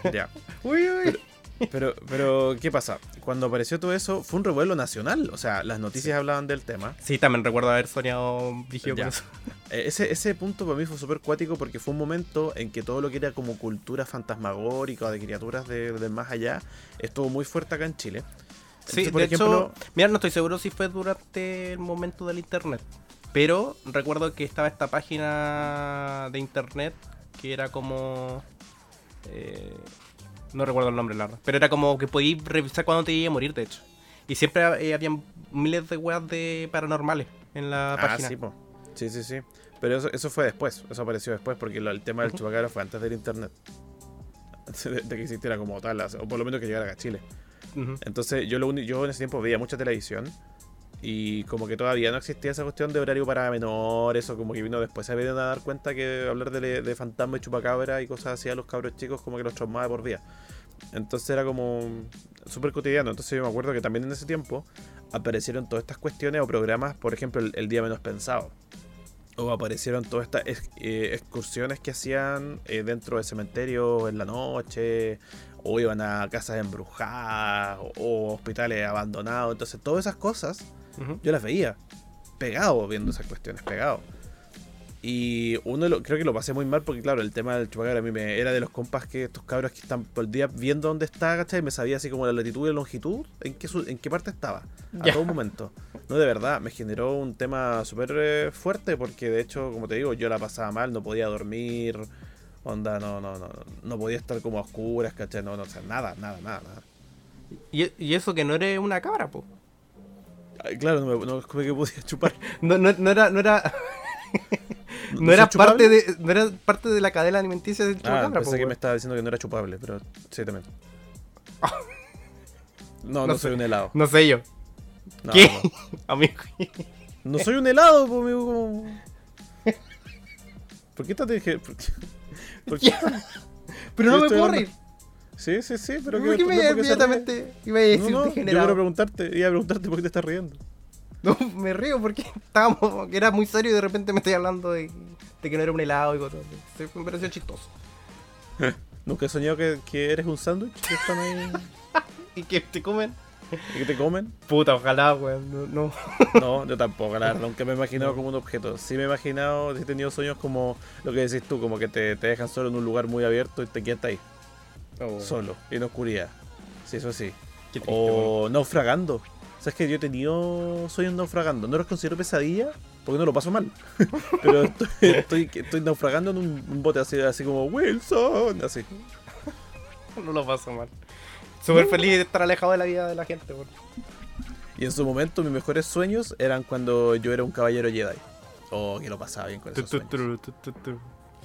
pues. Ya. Uy, uy. Pero, pero, ¿qué pasa? Cuando apareció todo eso, fue un revuelo nacional. O sea, las noticias hablaban del tema. Sí, también recuerdo haber soñado vigio Ya. con eso. Eh, Ese, ese punto para mí fue súper cuático porque fue un momento en que todo lo que era como cultura fantasmagórica o de criaturas de- del más allá estuvo muy fuerte acá en Chile. Sí, por de ejemplo, hecho, mira, no estoy seguro si fue durante el momento del internet. Pero recuerdo que estaba esta página de internet que era como. eh, no recuerdo el nombre, la verdad. Pero era como que podías revisar cuándo te iba a morir, de hecho. Y siempre eh, habían miles de weas de paranormales en la Ah, página. sí, po. Sí, sí, sí. Pero eso, eso fue después, eso apareció después, porque lo- el tema del Ujú. chupacabra fue antes del internet. Antes De, de que existiera como tal, o por lo menos que llegara a Chile. Entonces yo, lo yo en ese tiempo veía mucha televisión y como que todavía no existía esa cuestión de horario para menores o como que vino después se habían a dar cuenta que hablar de, de fantasma y chupacabra y cosas así a los cabros chicos como que los traumaba de por vida. Entonces era como súper cotidiano. Entonces yo me acuerdo que también en ese tiempo aparecieron todas estas cuestiones o programas, por ejemplo, el, Día Menos Pensado. O aparecieron todas estas eh, excursiones que hacían eh, dentro del cementerio en la noche, o iban a casas embrujadas, o, hospitales abandonados. Entonces, todas esas cosas yo las veía, pegado viendo esas cuestiones, pegado. Y uno lo, creo que lo pasé muy mal porque, claro, el tema del chupacabra a mí me era de los compas que estos cabros que están por el día viendo dónde está, ¿cachai? Me sabía así como la latitud y la longitud, en qué, su- en qué parte estaba, a todo momento. No, de verdad, me generó un tema súper eh, fuerte porque, de hecho, como te digo, yo la pasaba mal, no podía dormir, onda, no, no, no, no podía estar como a oscuras, ¿cachai? No, no, o sea, nada, nada, nada, nada. Y, y eso que no eres una cabra, po. Ay, claro, no, me, no es que podía chupar. No, no, no era, no era, no ¿No era parte de, no era parte de la cadena alimenticia del Ah, chupacabra, pensé po, que me estaba diciendo que no era chupable, pero sí también. No, no, No soy sé. un helado. No sé yo. No, ¿Qué? No, Amigo. No soy un helado, pues, amigo. ¿Por qué estás? ¿Por qué? por qué- Pero no me puedo hablando- reír. Sí, sí, sí, pero ¿Por qué me porque inmediatamente iba a decir no, yo quiero preguntarte, iba a preguntarte por qué te estás riendo. No, me río porque estábamos, que era muy serio y de repente me estoy hablando de, de que no era un helado y cosas así. Sí, Me pareció chistoso. ¿Nunca he soñado que, que eres un sándwich que están ahí ¿Y que te comen? Y que te comen? Puta, ojalá, weón. No, no. No, yo tampoco, la verdad, nunca me he imaginado como un objeto. Sí me he imaginado, he tenido sueños como lo que decís tú, como que te, te dejan solo en un lugar muy abierto y te quedas ahí, solo, y en oscuridad. Sí, eso sí. O naufragando. ¿Sabes que yo he tenido sueños naufragando? No los considero pesadilla porque no lo paso mal. Pero estoy, estoy, estoy naufragando en un, un bote así, así como Wilson, así. No lo paso mal. Súper feliz de estar alejado de la vida de la gente, weón. Y en su momento mis mejores sueños eran cuando yo era un caballero Jedi. Oh, que lo pasaba bien con esos tu, sueños. tu, tu, tu, tu.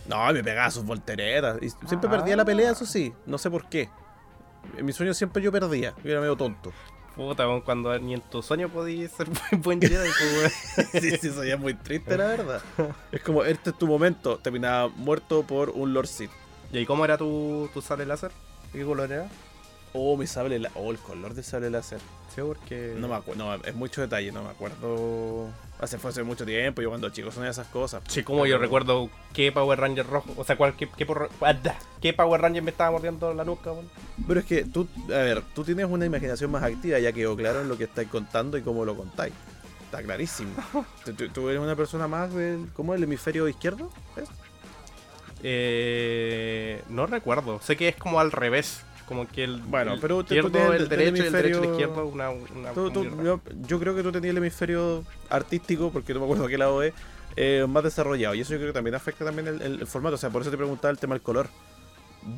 No, me pegaba sus volteretas. Y siempre Ah. perdía la pelea, eso sí. No sé por qué. En mis sueños siempre yo perdía. Yo era medio tonto. Puta, cuando ni en tu sueño podías ser buen, buen Jedi, pues, sí, sí, eso ya es muy triste, la verdad. Es como, este es tu momento. Terminaba muerto por un Lord Sith. ¿Y ahí cómo era tu, tu sable láser? ¿Qué color era? Oh, mi sable láser. Oh, el color de sable láser. Sí, porque. No me acuerdo. No, es mucho detalle. No me acuerdo. Hace, fue hace mucho tiempo. Yo cuando chico sonía esas cosas. Sí, como yo recuerdo qué Power Ranger rojo, o sea, cuál, qué, qué, por- ah, qué Power Ranger me estaba mordiendo la nuca, weón. Pero es que tú, a ver, tú tienes una imaginación más activa. Ya quedó claro en lo que estáis contando y cómo lo contáis. Está clarísimo. tú, tú- tú eres una persona más del. ¿Cómo el hemisferio izquierdo? ¿Es? Eh, no recuerdo, sé que es como al revés, como que el, Bueno, el pero tú izquierdo, tienes el el- derecho el derecho el izquierdo, una, una Tú- tú- muy rara. yo, yo creo que tú tenías el hemisferio artístico, porque no me acuerdo qué lado es, eh, más desarrollado. Y eso yo creo que también afecta también el, el- el formato. O sea, por eso te preguntaba el tema del color.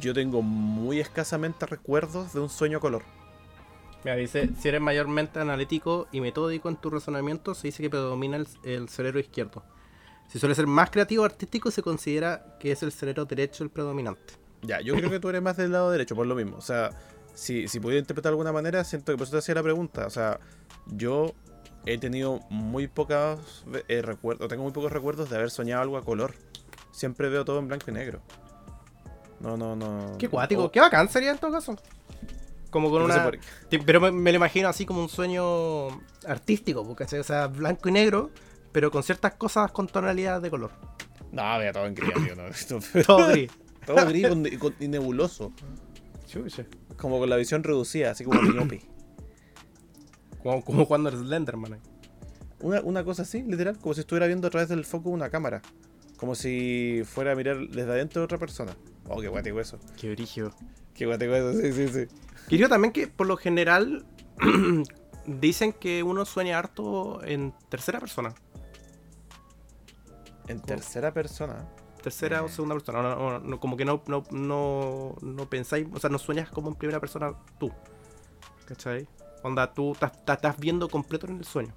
Yo tengo muy escasamente recuerdos de un sueño a color. Mira, dice, si eres mayormente analítico y metódico en tu razonamiento, se dice que predomina el, el cerebro izquierdo. Si suele ser más creativo o artístico, se considera que es el cerebro derecho el predominante. Ya, yo creo que tú eres más del lado derecho, por lo mismo. O sea, si, si pudiera interpretar de alguna manera, siento que por eso te hacía la pregunta. O sea, yo he tenido muy pocos eh, recuerdos, tengo muy pocos recuerdos de haber soñado algo a color. Siempre veo todo en blanco y negro. No, no, no. Qué cuático, qué bacán sería en todo caso. Como con no una... Pero me, me lo imagino así como un sueño artístico, porque o sea, blanco y negro, pero con ciertas cosas con tonalidades de color. No, vea todo en gris, amigo, no, Todo gris. Todo gris con- y, con- y nebuloso. Chucha. Como con la visión reducida, así como miope. Como, como cuando eres Slenderman. Una, una cosa así, literal, como si estuviera viendo a través del foco una cámara. Como si fuera a mirar desde adentro de otra persona. Oh, qué guático eso. Qué brígido. Qué guático eso, sí, sí, sí. Quería también que por lo general dicen que uno sueña harto en tercera persona. En tercera persona. Tercera o segunda persona. No, no, no, como que no, no, no, no pensáis, o sea, no sueñas como en primera persona tú. ¿Cachai? Onda, tú estás, viendo completo en el sueño.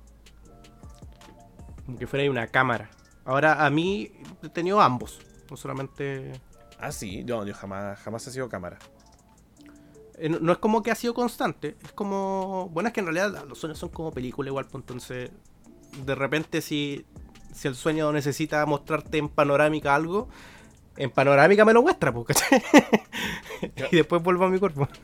Como que fuera ahí una cámara. Ahora, a mí he tenido ambos. No solamente. Ah, sí, yo, yo jamás, jamás he sido cámara. eh, no, no es como que ha sido constante. Es como. Bueno, es que en realidad los sueños son como película igual, pues entonces. De repente, si, si el sueño necesita mostrarte en panorámica algo, en panorámica me lo muestra, pues, y después vuelvo a mi cuerpo.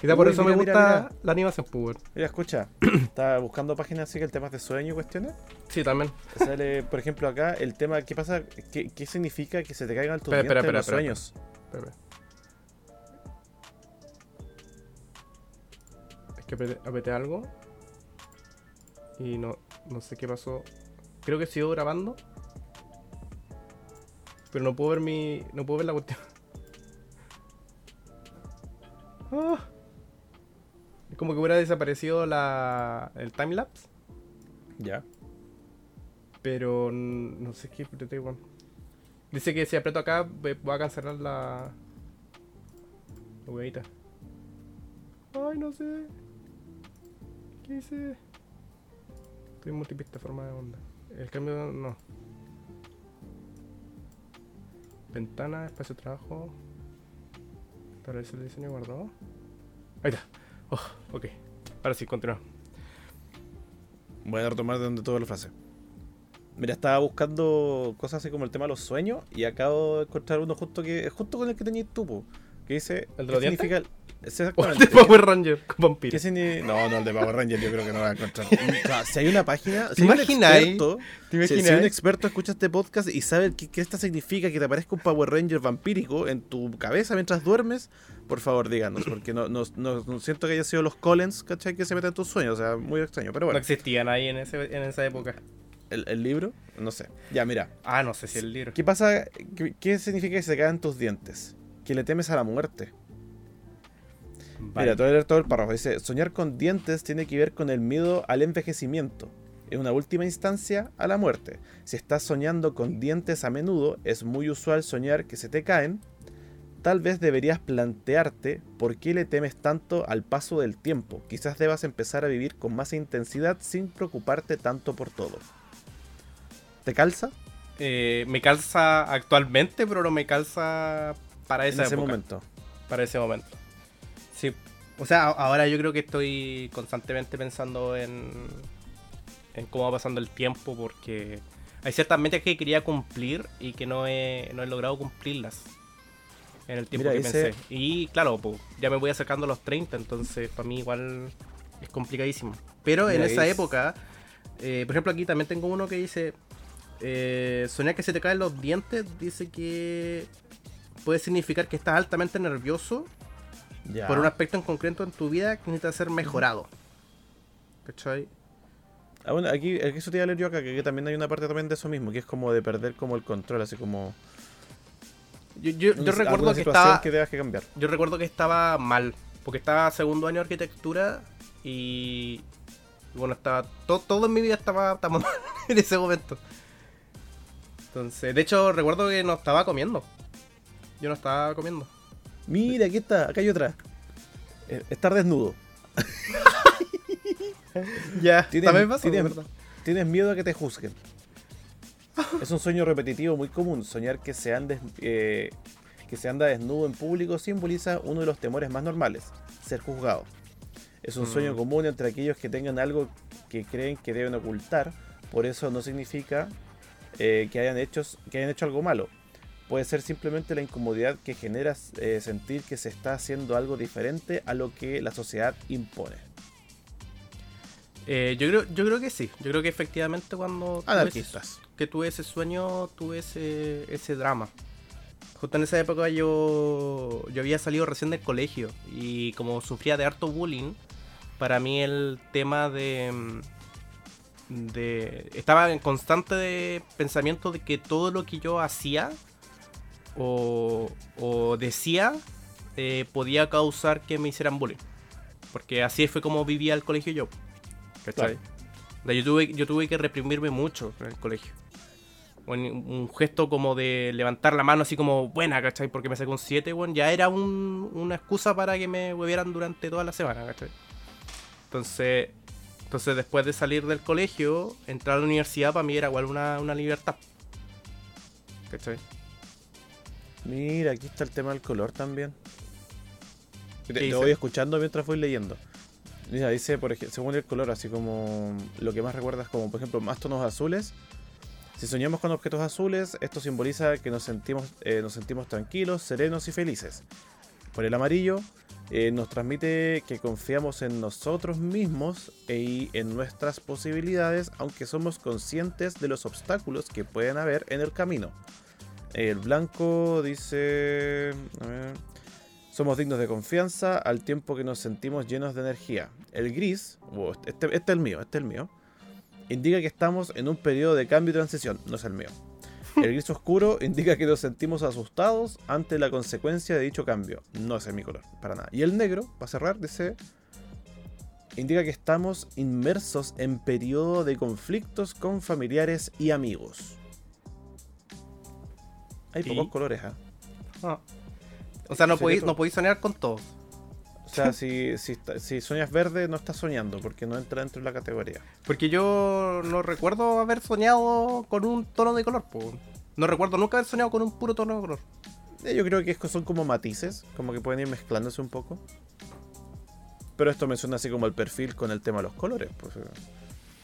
Quizá por Uy, eso mira, me gusta mira. la animación, pues. Mira, escucha, estaba buscando páginas así que el tema de sueño y cuestiones. Sí, también. Sale, por ejemplo, acá el tema, ¿qué pasa? ¿Qué, qué significa que se te caigan tus Espera, dientes espera, en los espera, sueños? Es que apreté, apreté algo. Y no, no sé qué pasó. Creo que sigo grabando. Pero no puedo ver mi. No puedo ver la cuestión. Ah. Es como que hubiera desaparecido la. el timelapse. Ya. Pero no sé qué. Dice que si aprieto acá voy a cancelar la. La huevita. Ay, no sé. ¿Qué hice? Estoy en multipista forma de onda. El cambio no. Ventana, espacio de trabajo. Establecer el diseño guardado. Ahí está. Oh, ok. Ahora sí, continúa. Voy a retomar de donde tuve la frase. Mira, estaba buscando cosas así como el tema de los sueños y acabo de encontrar uno justo que justo con el que tenías tú, po, que dice ¿El de ¿qué los dientes? O el de Power Ranger con vampiro. ¿Qué signi- No, no, el de Power Ranger yo creo que no va a encontrar. O sea, si hay una página, ¿Te si hay un imagináis? experto, ¿Te si, si un experto escucha este podcast y sabe qué, qué esta significa que te aparezca un Power Ranger vampírico en tu cabeza mientras duermes, por favor díganos, porque no, no, no- no siento que haya sido los Collins, ¿cachai? Que se metan en tus sueños, o sea, muy extraño. Pero No bueno, existían ahí en, ese, en esa época. el, el libro, no sé. Ya, mira, Ah, no sé si el libro. ¿qué pasa? ¿Qué, qué significa que se caen tus dientes? Que le temes a la muerte. Vale. Mira, te voy a leer todo el párrafo. Dice, soñar con dientes tiene que ver con el miedo al envejecimiento. En una última instancia, a la muerte. Si estás soñando con dientes a menudo, es muy usual soñar que se te caen. Tal vez deberías plantearte por qué le temes tanto al paso del tiempo. Quizás debas empezar a vivir con más intensidad sin preocuparte tanto por todo. ¿Te calza? Eh, me calza actualmente, pero no me calza para esa en ese época. momento. Para ese momento. Sí. O sea, ahora yo creo que estoy constantemente pensando en, en cómo va pasando el tiempo, porque hay ciertas metas que quería cumplir y que no he, no he logrado cumplirlas en el tiempo Mira, que ese- pensé. Y claro, pues, ya me voy acercando a los 30, entonces para mí igual es complicadísimo. Pero en esa es- época, eh, por ejemplo, aquí también tengo uno que dice: eh, Soñar que se te caen los dientes, dice que puede significar que estás altamente nervioso Ya. por un aspecto en concreto en tu vida que necesita ser mejorado. ¿Cachai? Ah, bueno, aquí, aquí eso te iba a leer yo acá, que, que también hay una parte también de eso mismo, que es como de perder como el control, así como... Yo, yo- yo una- recuerdo que estaba. que tengas que cambiar. Yo recuerdo que estaba mal. Porque estaba segundo año de arquitectura y. y Bueno, estaba. Todo, todo en mi vida estaba, estaba mal en ese momento. Entonces, de hecho, recuerdo que no estaba comiendo. Yo no estaba comiendo. Mira, aquí está, acá hay otra. Eh, estar desnudo. Ya, Tienes- también pasó, tienes-. Tienes miedo a que te juzguen. Es un sueño repetitivo muy común. Soñar que se, andes, eh, que se anda desnudo en público simboliza uno de los temores más normales, ser juzgado. Es un Mm. sueño común entre aquellos que tengan algo que creen que deben ocultar. Por eso no significa eh, que, hayan hecho, que hayan hecho algo malo. Puede ser simplemente la incomodidad que genera eh, sentir que se está haciendo algo diferente a lo que la sociedad impone. Eh, yo, creo, yo creo que sí. Yo creo que efectivamente cuando. tuve ese- que tuve ese sueño, tuve ese, ese drama. Justo en esa época yo, yo había salido recién del colegio y como sufría de harto bullying, para mí el tema de... mm, de estaba en constante de pensamiento de que todo lo que yo hacía o, o decía eh, podía causar que me hicieran bullying. Porque así fue como vivía el colegio yo. ¿Cachai? Claro. yo, tuve, yo tuve que reprimirme mucho en el colegio. En un gesto como de levantar la mano así como buena, ¿cachai? Porque me sacó un 7, weón. Ya era un- una excusa para que me huevieran durante toda la semana, ¿cachai? Entonces, entonces después de salir del colegio, entrar a la universidad para mí era igual una, una libertad. ¿Cachai? Mira, aquí está el tema del color también. Te, dice? voy escuchando mientras voy leyendo. Mira, dice, por ejemplo, según el color, así como lo que más recuerdas, como por ejemplo, más tonos azules. Si soñamos con objetos azules, esto simboliza que nos sentimos, eh, nos sentimos tranquilos, serenos y felices. Por el amarillo, eh, nos transmite que confiamos en nosotros mismos e- y en nuestras posibilidades, aunque somos conscientes de los obstáculos que pueden haber en el camino. El blanco dice... a ver, somos dignos de confianza al tiempo que nos sentimos llenos de energía. El gris, este, este es el mío, este es el mío, indica que estamos en un periodo de cambio y transición, no es el mío. El gris oscuro indica que nos sentimos asustados ante la consecuencia de dicho cambio. No es el mi color, para nada. Y el negro, para cerrar, dice... Indica que estamos inmersos en periodo de conflictos con familiares y amigos. Hay pocos colores, ¿ah? Ah. O sea, no podéis, no podéis soñar con todos. O sea, si, si, si sueñas verde, no estás soñando, porque no entra dentro de la categoría. Porque yo no recuerdo haber soñado con un tono de color, po. No recuerdo nunca haber soñado con un puro tono de color. Eh, Yo creo que son como matices, como que pueden ir mezclándose un poco. Pero esto menciona así como el perfil con el tema de los colores. Pues, eh.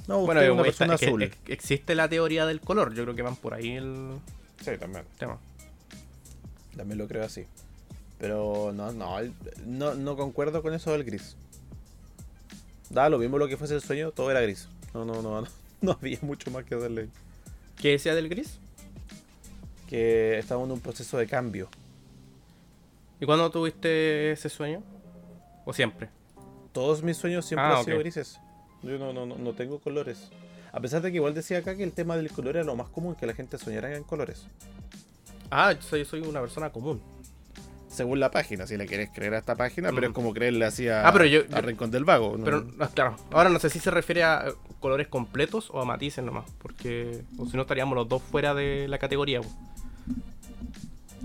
no, Bueno, es una persona azul. ex- existe la teoría del color. Yo creo que van por ahí el Sí, también. tema. También lo creo así. Pero no, no, no, no concuerdo con eso del gris. Da lo mismo lo que fuese el sueño, todo era gris. No, no, no, no, no había mucho más que darle. ¿Qué decía del gris? Que estamos en un proceso de cambio. ¿Y cuándo tuviste ese sueño? ¿O siempre? Todos mis sueños siempre Ah, han sido grises. Yo no, no, no, no tengo colores. A pesar de que igual decía acá que el tema del color era lo más común que la gente soñara en colores. Ah, yo soy, soy una persona común. Según la página, si le querés creer a esta página, pero Mm. es como creerle así a, Ah, pero yo- a Rincón del Vago. ¿no? Pero, claro, ahora no sé si se refiere a eh, colores completos o a matices nomás. Porque, o si no, estaríamos los dos fuera de la categoría.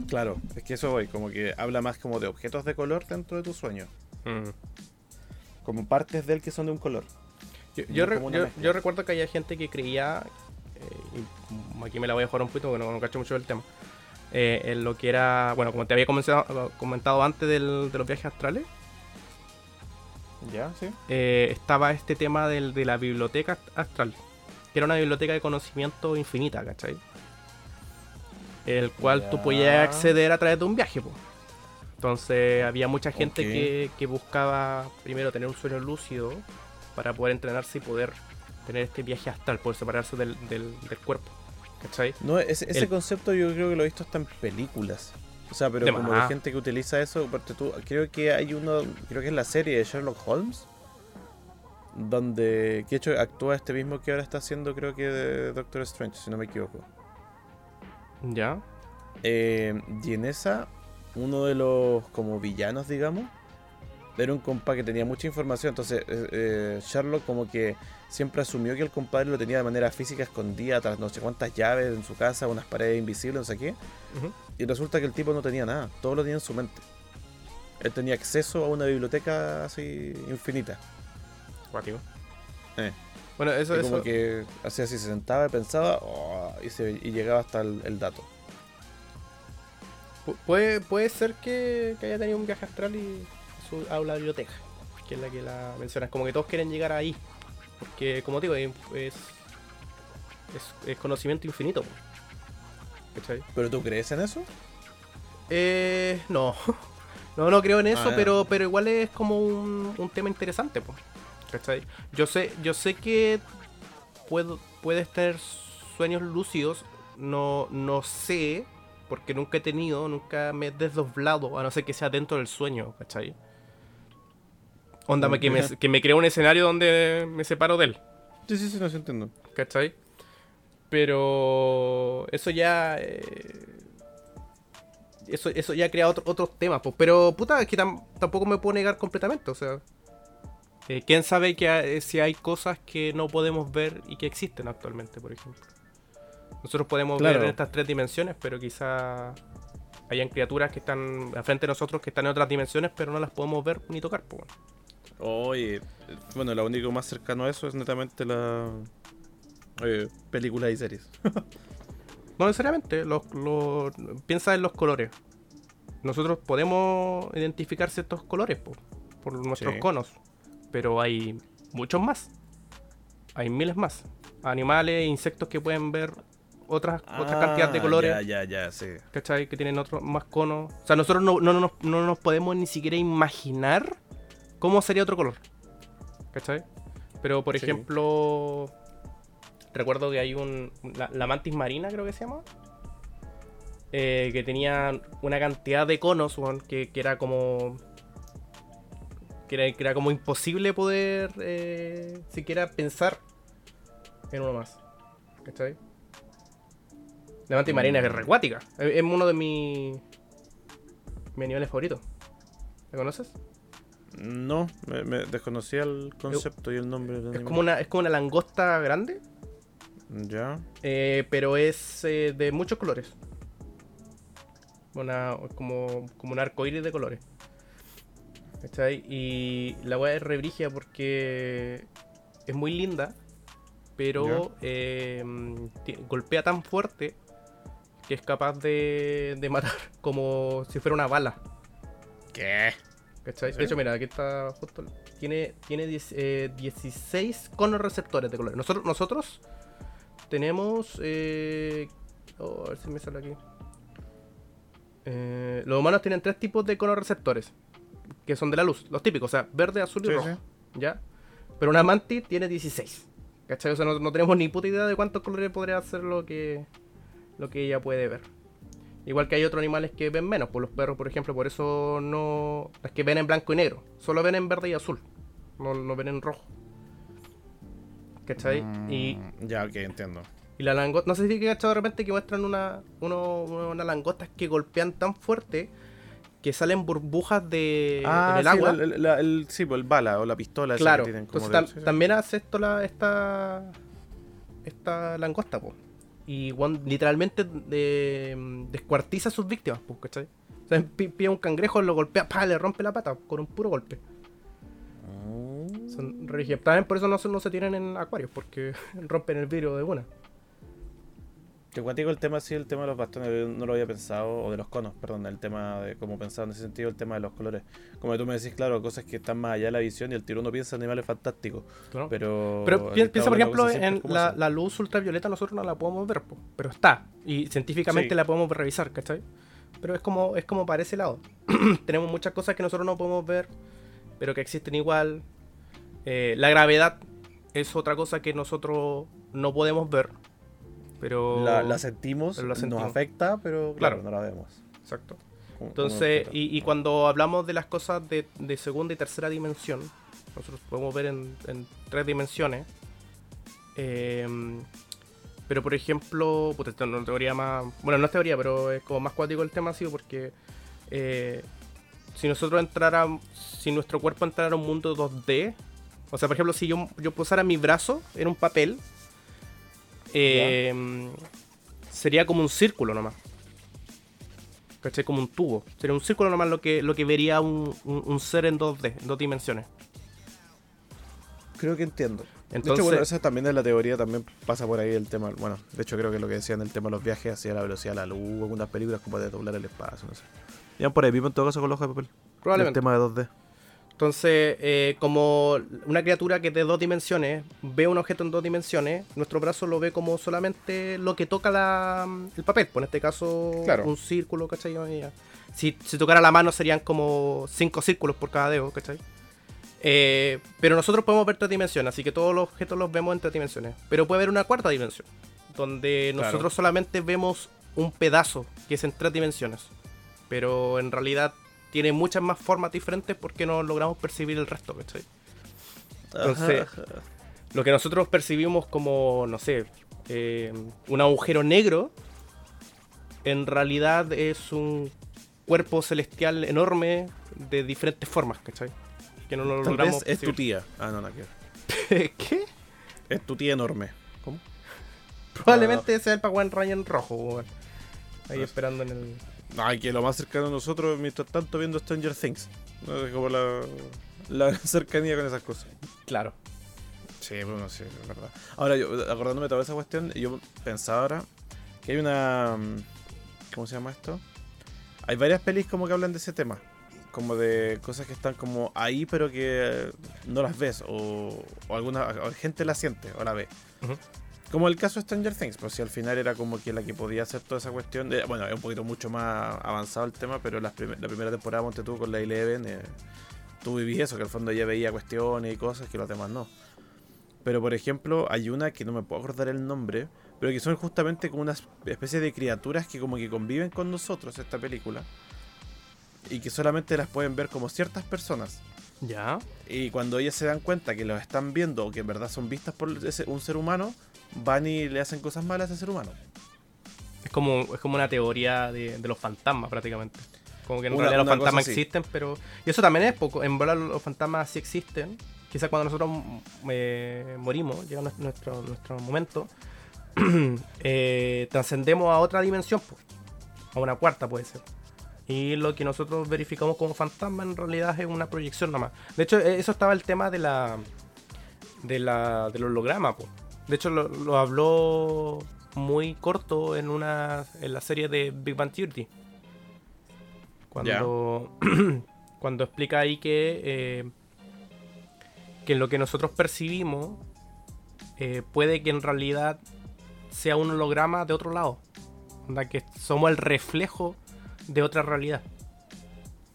Claro, es que eso voy, como que habla más como de objetos de color dentro de tu sueño. Mm. Como partes de él que son de un color. Yo, yo re- recuerdo que había gente que creía, eh, y aquí me la voy a jugar un poquito porque no, no cacho mucho del tema, eh, en lo que era, bueno, como te había comentado, comentado antes del- de los viajes astrales, ¿Ya? ¿Sí? eh, estaba este tema del, de la biblioteca astral, que era una biblioteca de conocimiento infinita, ¿cachai? El cual tú Ya. podías acceder a través de un viaje, po. Entonces había mucha gente que, que buscaba primero tener un sueño lúcido para poder entrenarse y poder tener este viaje astral, poder separarse del, del, del cuerpo, ¿cachai? No, ese, ese El- concepto yo creo que lo he visto hasta en películas. O sea, pero De como de gente que utiliza eso, aparte tú, creo que hay uno, creo que es la serie de Sherlock Holmes, donde, que hecho actúa este mismo que ahora está haciendo, creo que de Doctor Strange, si no me equivoco. ¿Ya? Eh, y en esa, uno de los como villanos, digamos, era un compa que tenía mucha información. Entonces, eh, eh, Sherlock como que siempre asumió que el compadre lo tenía de manera física escondida tras no sé cuántas llaves en su casa, unas paredes invisibles, no sé qué. Y resulta que el tipo no tenía nada, todo lo tenía en su mente. Él tenía acceso a una biblioteca así infinita. Cuático. Eh. Bueno, eso, y como eso. que hacía así, se sentaba y pensaba oh, y, se, y llegaba hasta el, el dato. pu- Puede, puede ser que, que haya tenido un viaje astral y su aula de biblioteca, que es la que la mencionas. Como que todos quieren llegar ahí. Porque, como te digo, es, es, conocimiento infinito. ¿Cachai? ¿Pero tú crees en eso? Eh, no. No, no creo en eso, Ah, pero, pero igual es como un, un tema interesante, po. ¿Cachai? Yo sé, yo sé que puedo, puedes tener sueños lúcidos. No, no sé, porque nunca he tenido, nunca me he desdoblado, a no ser que sea dentro del sueño, ¿cachai? Onda, que me, que me crea un escenario donde me separo de él. Sí, sí, sí, no se entiendo. ¿Cachai? Pero eso ya. eh, eso, eso ya crea otro- otros temas. pues. Pero, puta, es que tam- tampoco me puedo negar completamente. O sea, Eh, ¿Quién sabe que hay- si hay cosas que no podemos ver y que existen actualmente, por ejemplo? Nosotros podemos Claro. ver en estas tres dimensiones, pero quizá hayan criaturas que están al frente de nosotros que están en otras dimensiones, pero no las podemos ver ni tocar. Pues, bueno. Oye, bueno, lo único más cercano a eso es netamente la eh, películas y series. No necesariamente, los, los- piensa en los colores. Nosotros podemos identificar ciertos colores po, por nuestros Sí. conos, pero hay muchos más. Hay miles más. Animales, insectos que pueden ver otras, otra cantidad de Ah, colores. Ya, ya, ya, sí. ¿Cachai? Que tienen otros más conos. O sea, nosotros no, no, no, no nos podemos ni siquiera imaginar cómo sería otro color. ¿Cachai? Pero, por Sí. ejemplo, recuerdo que hay un. La, la mantis marina, creo que se llama. eh, que tenía una cantidad de conos, weón, que, que era como. Que era, que era como imposible poder eh, siquiera pensar en uno más. ¿Cachai? La mantis marina es recuática. Es, es uno de mis. mis animales favoritos. ¿La conoces? No, me, me desconocía el concepto y el nombre del Es como una, es como una langosta grande, Ya. eh, pero es eh, de muchos colores. Una, como, como un arco iris de colores. ¿Cachai? Y la weá es rebrígida porque es muy linda, pero eh, golpea tan fuerte que es capaz de, de matar como si fuera una bala. ¿Qué? ¿Cachai? De hecho, mira, aquí está justo. Tiene, tiene 10, eh, 16 conos receptores de colores. Nosotros, nosotros tenemos. Eh, oh, a ver si me sale aquí. Eh, los humanos tienen tres tipos de conos receptores. Que son de la luz. Los típicos, o sea, verde, azul y Sí, rojo. sí. ¿Ya? Pero una mantis tiene 16. ¿Cachai? O sea, no, no tenemos ni puta idea de cuántos colores podría hacer lo que, lo que ella puede ver. Igual que hay otros animales que ven menos, por los perros, por ejemplo, por eso no. Las que ven en blanco y negro, solo ven en verde y azul, no, no ven en rojo. ¿Cachai? Y, Mm, Ya, ok, entiendo. y la langosta, no sé si que cachado de repente que muestran una, uno, una langostas que golpean tan fuerte que salen burbujas de, en el sí, agua. el- la- el- sí, pues el bala o la pistola. Claro, que tienen como entonces de- tam- sí, sí. también hace esto la, esta, esta langosta, po. Y weón, literalmente de- descuartiza a sus víctimas, pues, ¿cachai? O sea, pi- pilla un cangrejo, lo golpea, pa, le rompe la pata con un puro golpe. Mm. Son rígidas. También por eso no, no se tienen en acuarios, porque rompen el vidrio de una. Te cuento el tema, sí, el tema de los bastones, yo no lo había pensado, o de los conos, perdón, el tema de cómo pensaba en ese sentido, el tema de los colores. Como tú me decís, claro, cosas que están más allá de la visión y el tiro uno piensa en animales fantásticos, pero... Pero piensa, por ejemplo, en la, luz ultravioleta nosotros no la podemos ver, po, pero está. Y científicamente Sí. la podemos revisar, ¿cachai? Pero es como, es como para ese lado. Tenemos muchas cosas que nosotros no podemos ver, pero que existen igual. Eh, la gravedad es otra cosa que nosotros no podemos ver. Pero. La, la sentimos, pero la sentimos. nos afecta, pero claro, Claro. no la vemos. Exacto. Entonces, y, y cuando hablamos de las cosas de, de segunda y tercera dimensión, nosotros podemos ver en, en tres dimensiones. eh, pero por ejemplo, puta, esto teoría más. Bueno, no es teoría, pero es como más cuático el tema, sido porque eh, si nosotros entráramos. Si nuestro cuerpo entrara a un mundo 2D, o sea, por ejemplo, si yo, yo posara mi brazo en un papel, eh, sería como un círculo nomás. ¿Cachai? Como un tubo. Sería un círculo nomás lo que, lo que vería un, un- un ser en 2D, en dos dimensiones. Creo que entiendo. de Entonces, hecho, bueno, eso también de la teoría también pasa por ahí el tema. Bueno, de hecho, creo que lo que decían el tema de los viajes hacia la velocidad de la luz, algunas películas como de doblar el espacio, no sé. Iban por ahí mismo en todo caso con hoja de papel. probablemente. El tema de 2D. Entonces, eh, como una criatura que es de dos dimensiones ve un objeto en dos dimensiones, nuestro brazo lo ve como solamente lo que toca la- el papel. Pues en este caso, Claro. un círculo, ¿cachai? Si, si tocara la mano serían como cinco círculos por cada dedo, ¿cachai? Eh, pero nosotros podemos ver tres dimensiones, así que todos los objetos los vemos en tres dimensiones. Pero puede haber una cuarta dimensión, donde Claro. nosotros solamente vemos un pedazo que es en tres dimensiones. Pero en realidad tiene muchas más formas diferentes porque no logramos percibir el resto, ¿cachai? Entonces, Ajá, ajá. Lo que nosotros percibimos como, no sé, eh, un agujero negro, en realidad es un cuerpo celestial enorme de diferentes formas, ¿cachai? que no lo Tal logramos. vez es tu tía. Ah, no, no, que ¿Qué? Es tu tía enorme. Probablemente sea el Power Ryan rojo. Ahí No sé. esperando en el. Ay, que lo más cercano a nosotros, mientras tanto, viendo Stranger Things. No sé, como la, la cercanía con esas cosas. Claro. Sí, bueno, sí, es verdad. Ahora, yo, acordándome de toda esa cuestión, yo pensaba ahora que hay una. mm, ¿Cómo se llama esto? Hay varias pelis como que hablan de ese tema. Como de cosas que están como ahí, pero que no las ves. O, o alguna o gente la siente o la ve. Ujú. Como el caso de Stranger Things, pues si al final era como que la que podía hacer toda esa cuestión. de- bueno, es un poquito mucho más avanzado el tema, pero las prim- la primera temporada, monte tú con la Eleven, eh, tú viví eso, que al fondo ella veía cuestiones y cosas que los demás no. Pero por ejemplo, hay una que no me puedo acordar el nombre, pero que son justamente como una especie de criaturas que como que conviven con nosotros, esta película. Y que solamente las pueden ver como ciertas personas. Ya. Y cuando ellas se dan cuenta que los están viendo o que en verdad son vistas por ese- un ser humano, van y le hacen cosas malas a ese ser humano. Es como, es como una teoría de, de los fantasmas, prácticamente. Como que en Una- realidad los fantasmas existen, pero. Y eso también es poco. En verdad los fantasmas sí existen. Quizás cuando nosotros eh, morimos, llega nuestro, nuestro, momento, eh, trascendemos a otra dimensión, po. a una cuarta puede ser. Y lo que nosotros verificamos como fantasma en realidad es una proyección nomás. De hecho, eh, eso estaba el tema de la. de la. del holograma, po. De hecho, lo, lo habló muy corto en una. en la serie de Big Bang Theory. Cuando. cuando explica ahí que. eh, que lo que nosotros percibimos. eh, puede que en realidad sea un holograma de otro lado. Onda que somos el reflejo de otra realidad.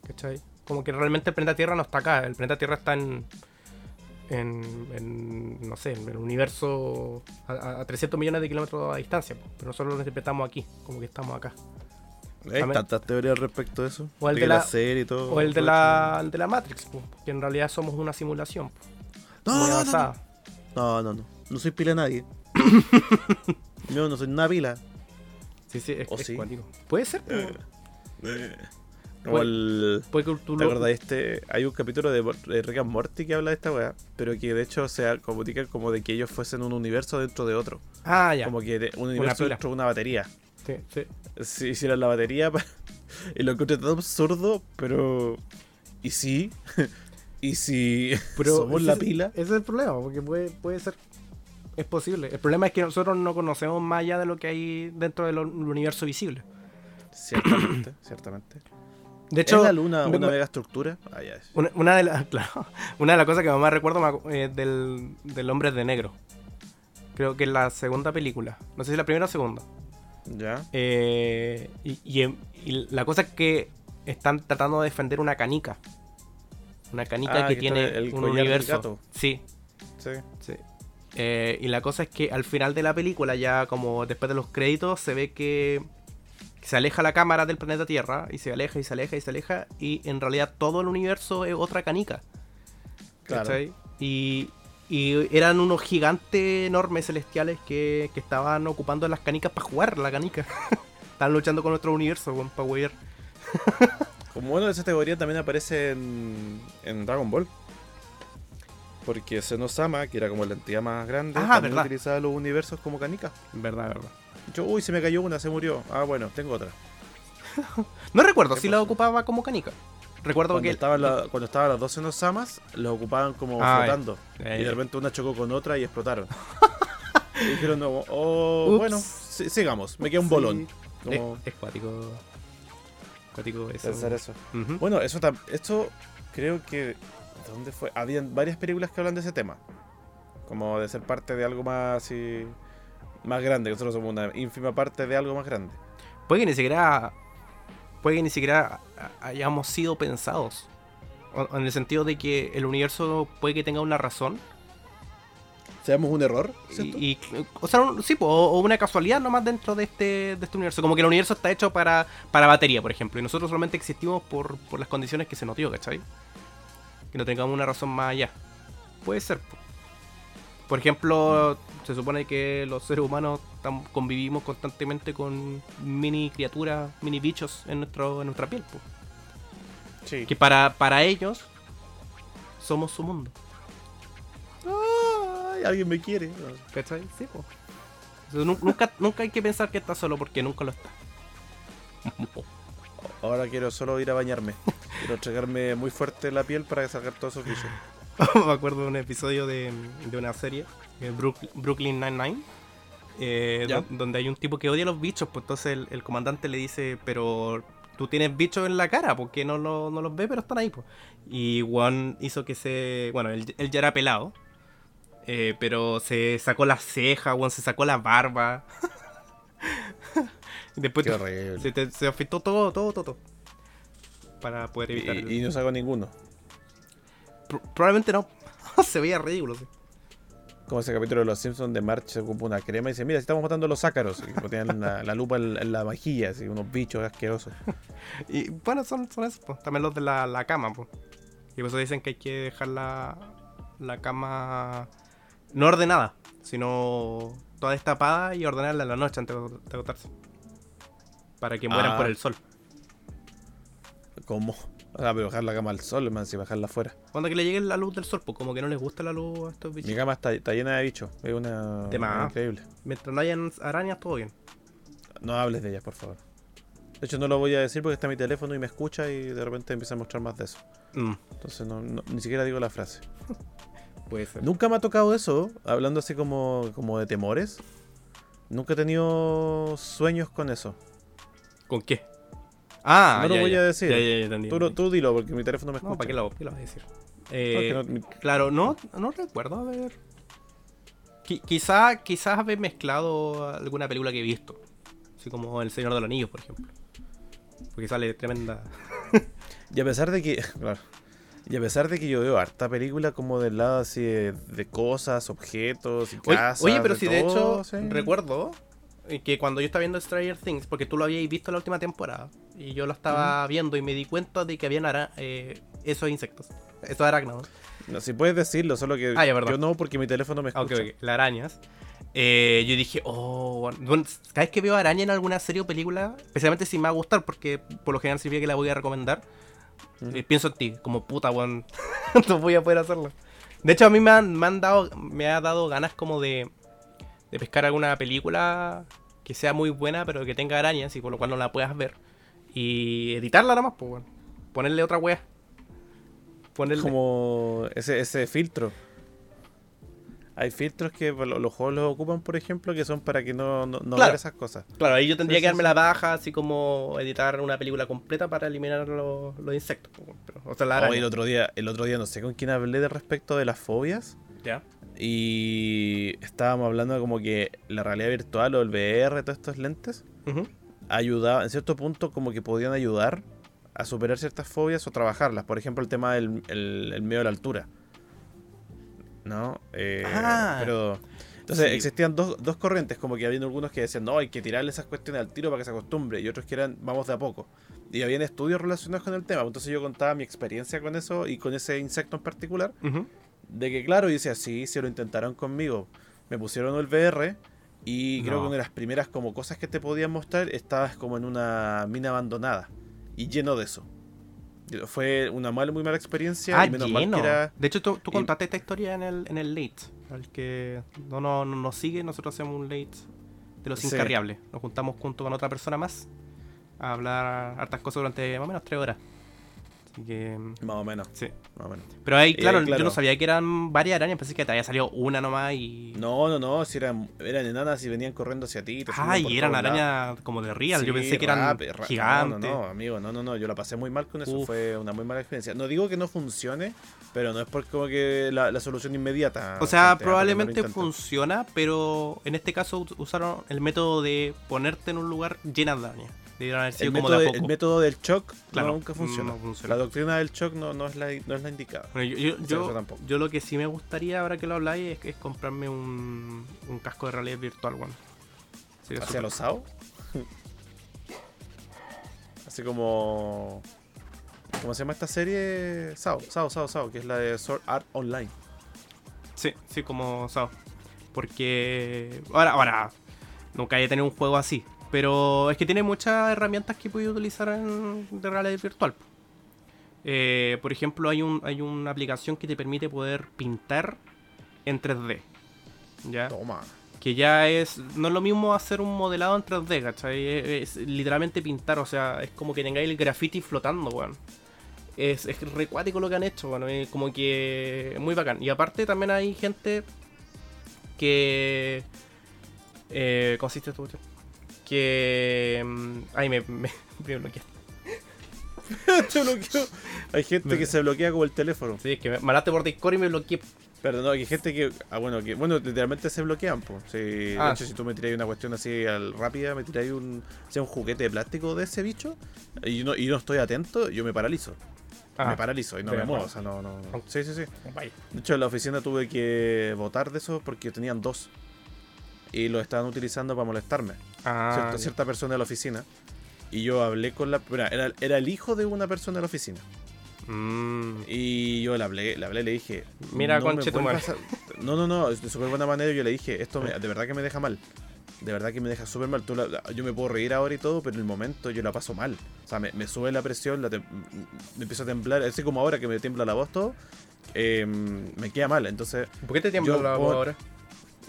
¿Cachai? Como que realmente el planeta Tierra no está acá. El planeta Tierra está en. En, en, no sé, en el universo a, a- a 300 millones de kilómetros a distancia, pero nosotros lo interpretamos aquí, como que estamos acá. Hay También- tantas teorías respecto de eso. O el de la- serie y todo. O el de la, el de la Matrix, po, que en realidad somos una simulación po, No, muy no, no, avanzada. No, no, no. No soy pila de nadie. Yo no soy una pila. Sí, sí, es, ¿O es sí? Puede ser, po. Puede- el. puede que tú ¿Te lo- acuerdas de este? Hay un capítulo de, de Rick and Morty que habla de esta weá, pero que de hecho se comunica como de que ellos fuesen un universo dentro de otro. Ah, ya. Como que de- un universo dentro de una batería. Sí, sí. Si hicieran la batería y lo encontré tan absurdo, pero. ¿Y sí? ¿Y si somos ese la pila? Ese es el problema, porque puede, puede ser. Es posible. El problema es que nosotros no conocemos más allá de lo que hay dentro del universo visible. Ciertamente, ciertamente. De ¿Es hecho, la luna una me- mega estructura? Ah, ya. una, una de las claro, una de las cosas que más recuerdo eh, del, del hombre de negro. Creo que es la segunda película. No sé si la primera o segunda. ¿Ya? Eh, y, y em- y la cosa es que están tratando de defender una canica. Una canica Ah, que, que tiene el un universo. gato. Sí, Sí. sí. Eh, y la cosa es que al final de la película, ya como después de los créditos, se ve que se aleja la cámara del planeta Tierra y se aleja y se aleja y se aleja. Y en realidad todo el universo es otra canica. Claro. Y, y eran unos gigantes enormes celestiales que, que estaban ocupando las canicas para jugar la canica. Estaban luchando con nuestro universo, con Power. Como bueno, esa teoría también aparece en, en Dragon Ball. Porque Senosama, que era como la entidad más grande, Ah, también utilizaba los universos como canicas. Verdad, verdad. Yo, uy, se me cayó una, se murió. Ah, bueno, tengo otra. No recuerdo ¿Qué si la ocupaba como canica. Recuerdo Cuando, que. la- cuando estaban las dos Senosamas, los ocupaban como Ah, flotando. eh. Y de repente una chocó con otra y explotaron. y dijeron, no, oh, bueno, si- sigamos, me queda un bolón. Es, Como es cuático. Cuático eso. pensar eso. Bueno, eso esto creo que. ¿Dónde fue? Habían varias películas que hablan de ese tema. Como de ser parte de algo más así. Más grande, que nosotros somos una ínfima parte de algo más grande. Puede que ni siquiera. Puede que ni siquiera ha- hayamos sido pensados. O- En el sentido de que el universo puede que tenga una razón. ¿Seamos un error? Y, y- o sea, un- sí, po, o, o una casualidad nomás dentro de este, de este universo. Como que el universo está hecho para, para batería, por ejemplo. Y nosotros solamente existimos por, por las condiciones que se nos dio, ¿cachai? Que no tengamos una razón más allá. Puede ser. po. Por ejemplo, se supone que los seres humanos convivimos constantemente con mini criaturas, mini bichos en, nuestro, en nuestra piel. Sí. Que para, para ellos somos su mundo. Ay, alguien me quiere. ¿Cachai? Sí, nu- nunca, nunca hay que pensar que estás solo porque nunca lo estás. Ahora quiero solo ir a bañarme. Quiero entregarme muy fuerte la piel para sacar todos esos bichos. Me acuerdo de un episodio de, de una serie, eh, Brook- Brooklyn Nine-Nine, eh, do- donde hay un tipo que odia a los bichos, pues entonces el, el comandante le dice, pero tú tienes bichos en la cara, ¿por qué no, lo- no los ve, pero están ahí? Pues? Y Juan hizo que se... Bueno, él, él ya era pelado, eh, pero se sacó las cejas, Juan se sacó la barba. después Qué se, te- se afeitó todo, todo, todo. todo. Para poder evitar... el- Y, no saco ninguno. Pro- probablemente no. se veía ridículo, sí. Como ese capítulo de Los Simpsons de March se ocupa una crema y dice, mira, estamos matando los ácaros. Y ponían la, la lupa en, en la vajilla, así, unos bichos asquerosos. Y bueno, son, son esos, pues. También los de la, la cama, pues. Y por eso dicen que hay que dejar la, la cama no ordenada, sino toda destapada y ordenarla en la noche antes de acostarse. Para que mueran Ah. por el sol. ¿Cómo? Sea, pero bajar la cama al sol, man, si bajarla afuera. Cuando que le llegue la luz del sol, pues como que no les gusta la luz a estos bichos. Mi cama está, está llena de bichos. Es una. De más. increíble. Mientras no hayan arañas, todo bien. No hables de ellas, por favor. De hecho, no lo voy a decir porque está mi teléfono y me escucha y de repente empieza a mostrar más de eso. Mm, Entonces, no, no- ni siquiera digo la frase. puede ser. Nunca me ha tocado eso, hablando así como, como de temores. Nunca he tenido sueños con eso. ¿Con qué? Ah, No lo voy ya. a decir. Ya, entendí, Tú, entendí. tú dilo porque mi teléfono me escucha. No, ¿para qué lo, qué lo vas a decir? Eh, no- Claro, no, no recuerdo haber. Qui- quizá, quizás haber mezclado alguna película que he visto. Así como El Señor de los Anillos, por ejemplo. Porque sale tremenda. Y a pesar de que. claro. Y a pesar de que yo veo harta película como del lado así de, de cosas, objetos y Oye, casas. oye, pero si de hecho sí. recuerdo que cuando yo estaba viendo Stranger Things, porque tú lo habíais visto la última temporada, y yo lo estaba viendo y me di cuenta de que habían ara- eh, esos insectos, esos arácnidos. No, si puedes decirlo, solo que Ah, ya, yo no porque mi teléfono me escucha. ok, ok, las arañas. Eh, yo dije, oh, bueno, cada vez que veo araña en alguna serie o película, especialmente si me va a gustar, porque por lo general significa que la voy a recomendar, eh, pienso en ti, como puta, weón, no voy a poder hacerlo. De hecho, a mí me han, me han dado, me ha dado ganas como de, de pescar alguna película que sea muy buena, pero que tenga arañas y por lo cual no la puedas ver. Y editarla nada más, pues, weón. Ponerle otra wea. Ponerle... Como ese, ese filtro. Hay filtros que lo- los juegos los ocupan, por ejemplo, que son para que no, no, no Claro. ver esas cosas. Claro, ahí yo tendría Sí, que darme sí. la baja, así como editar una película completa para eliminar los, los insectos. po, pero- o sea, la Oh, el otro día, el otro día no sé con quién hablé de respecto de las fobias. Ya. Y estábamos hablando como que la realidad virtual o el VR, todos estos lentes, ayudaba, en cierto punto, como que podían ayudar a superar ciertas fobias o trabajarlas. Por ejemplo, el tema del el, el miedo a la altura. ¿No? Eh, Ah, pero. Entonces, sí. existían dos, dos corrientes, como que había algunos que decían, no, hay que tirarle esas cuestiones al tiro para que se acostumbre, y otros que eran, vamos de a poco. Y habían estudios relacionados con el tema. Entonces yo contaba mi experiencia con eso y con ese insecto en particular. De que, claro, yo decía, sí, sí lo intentaron conmigo. Me pusieron el VR y creo que una de las primeras como cosas que te podían mostrar estabas como en una mina abandonada y lleno de eso. Fue una mala, muy mala experiencia Ah, y menos mal lleno. que era... De hecho, tú, tú y- contaste esta historia en el, en el late. Al que no, no, no nos sigue, nosotros hacemos un late de los Sí. incarriables. Nos juntamos junto con otra persona más a hablar hartas cosas durante más o menos tres horas. Así que, Más o menos, sí. más o menos. Pero ahí, Eh, claro, yo no sabía que eran varias arañas, pensé que te había salido una nomás y. No, no, no, si eran, eran enanas y venían corriendo hacia ti. Ah, y eran arañas como de real. yo pensé que eran rap- ra- gigantes. No, no, no, amigo, no, no, no, yo la pasé muy mal con eso, Uf. fue una muy mala experiencia. No digo que no funcione, pero no es porque como que la, la solución inmediata. O sea, probablemente funciona, pero en este caso us- usaron el método de ponerte en un lugar llena de arañas. Debieron haber sido el como método, de a de- poco. el método del shock Claro, no, nunca funciona. no funciona. La doctrina del shock no, no, es, la, no es la indicada. Bueno, yo, yo, Sí, yo- eso tampoco. yo lo que sí me gustaría, ahora que lo habláis, es, es comprarme un, un casco de realidad virtual, bueno. ¿Hacia los SAO? Así como... ¿Cómo se llama esta serie? SAO, SAO, SAO, SAO, que es la de Sword Art Online. Sí, sí, como SAO. Porque. Ahora, ahora. Nunca he tenido un juego así. Pero es que tiene muchas herramientas que puedes utilizar en, de realidad virtual. Eh, por ejemplo, hay, un, hay una aplicación que te permite poder pintar en 3D. ¿Ya? Toma. Que ya es. No es lo mismo hacer un modelado en 3D, ¿cachai? Es, es literalmente pintar, o sea, es como que tengáis el graffiti flotando, weón. Es, es recuático lo que han hecho, bueno, es como que muy bacán. Y aparte también hay gente que... Eh, consiste esto, cuestión? Que... mm, Ay, me, me, me bloqueé. Te bloqueó. Hay gente que se bloquea como el teléfono. Sí, es que me mandaste por Discord y me bloqueé. Pero no, hay gente que. Ah, bueno, que. Bueno, literalmente se bloquean, pues. Ah, de hecho, sí. si tú me tiráis una cuestión así al rápida, me tiráis un. sea, un juguete de plástico de ese bicho. Y no, y no estoy atento, yo me paralizo. Ah, me paralizo y no me muevo. acuerdo. O sea, no, no. Oh. Sí, sí, sí. vaya. De hecho, en la oficina tuve que votar de eso porque tenían dos. Y lo estaban utilizando para molestarme. Ah, cierta, persona de la oficina. Y yo hablé con la. Era, era, el hijo de una persona de la oficina. Mm, Y yo le hablé, le hablé, le dije. Mira, no conche tu No, no, no, de súper buena manera. Yo le dije, esto me- de verdad que me deja mal. De verdad que me deja súper mal. Tú la- yo me puedo reír ahora y todo, pero en el momento yo la paso mal. O sea, me, me sube la presión, la me empiezo a temblar. Así como ahora que me tiembla la voz todo, eh, me queda mal. Entonces, ¿Por qué te tiembla la voz ahora?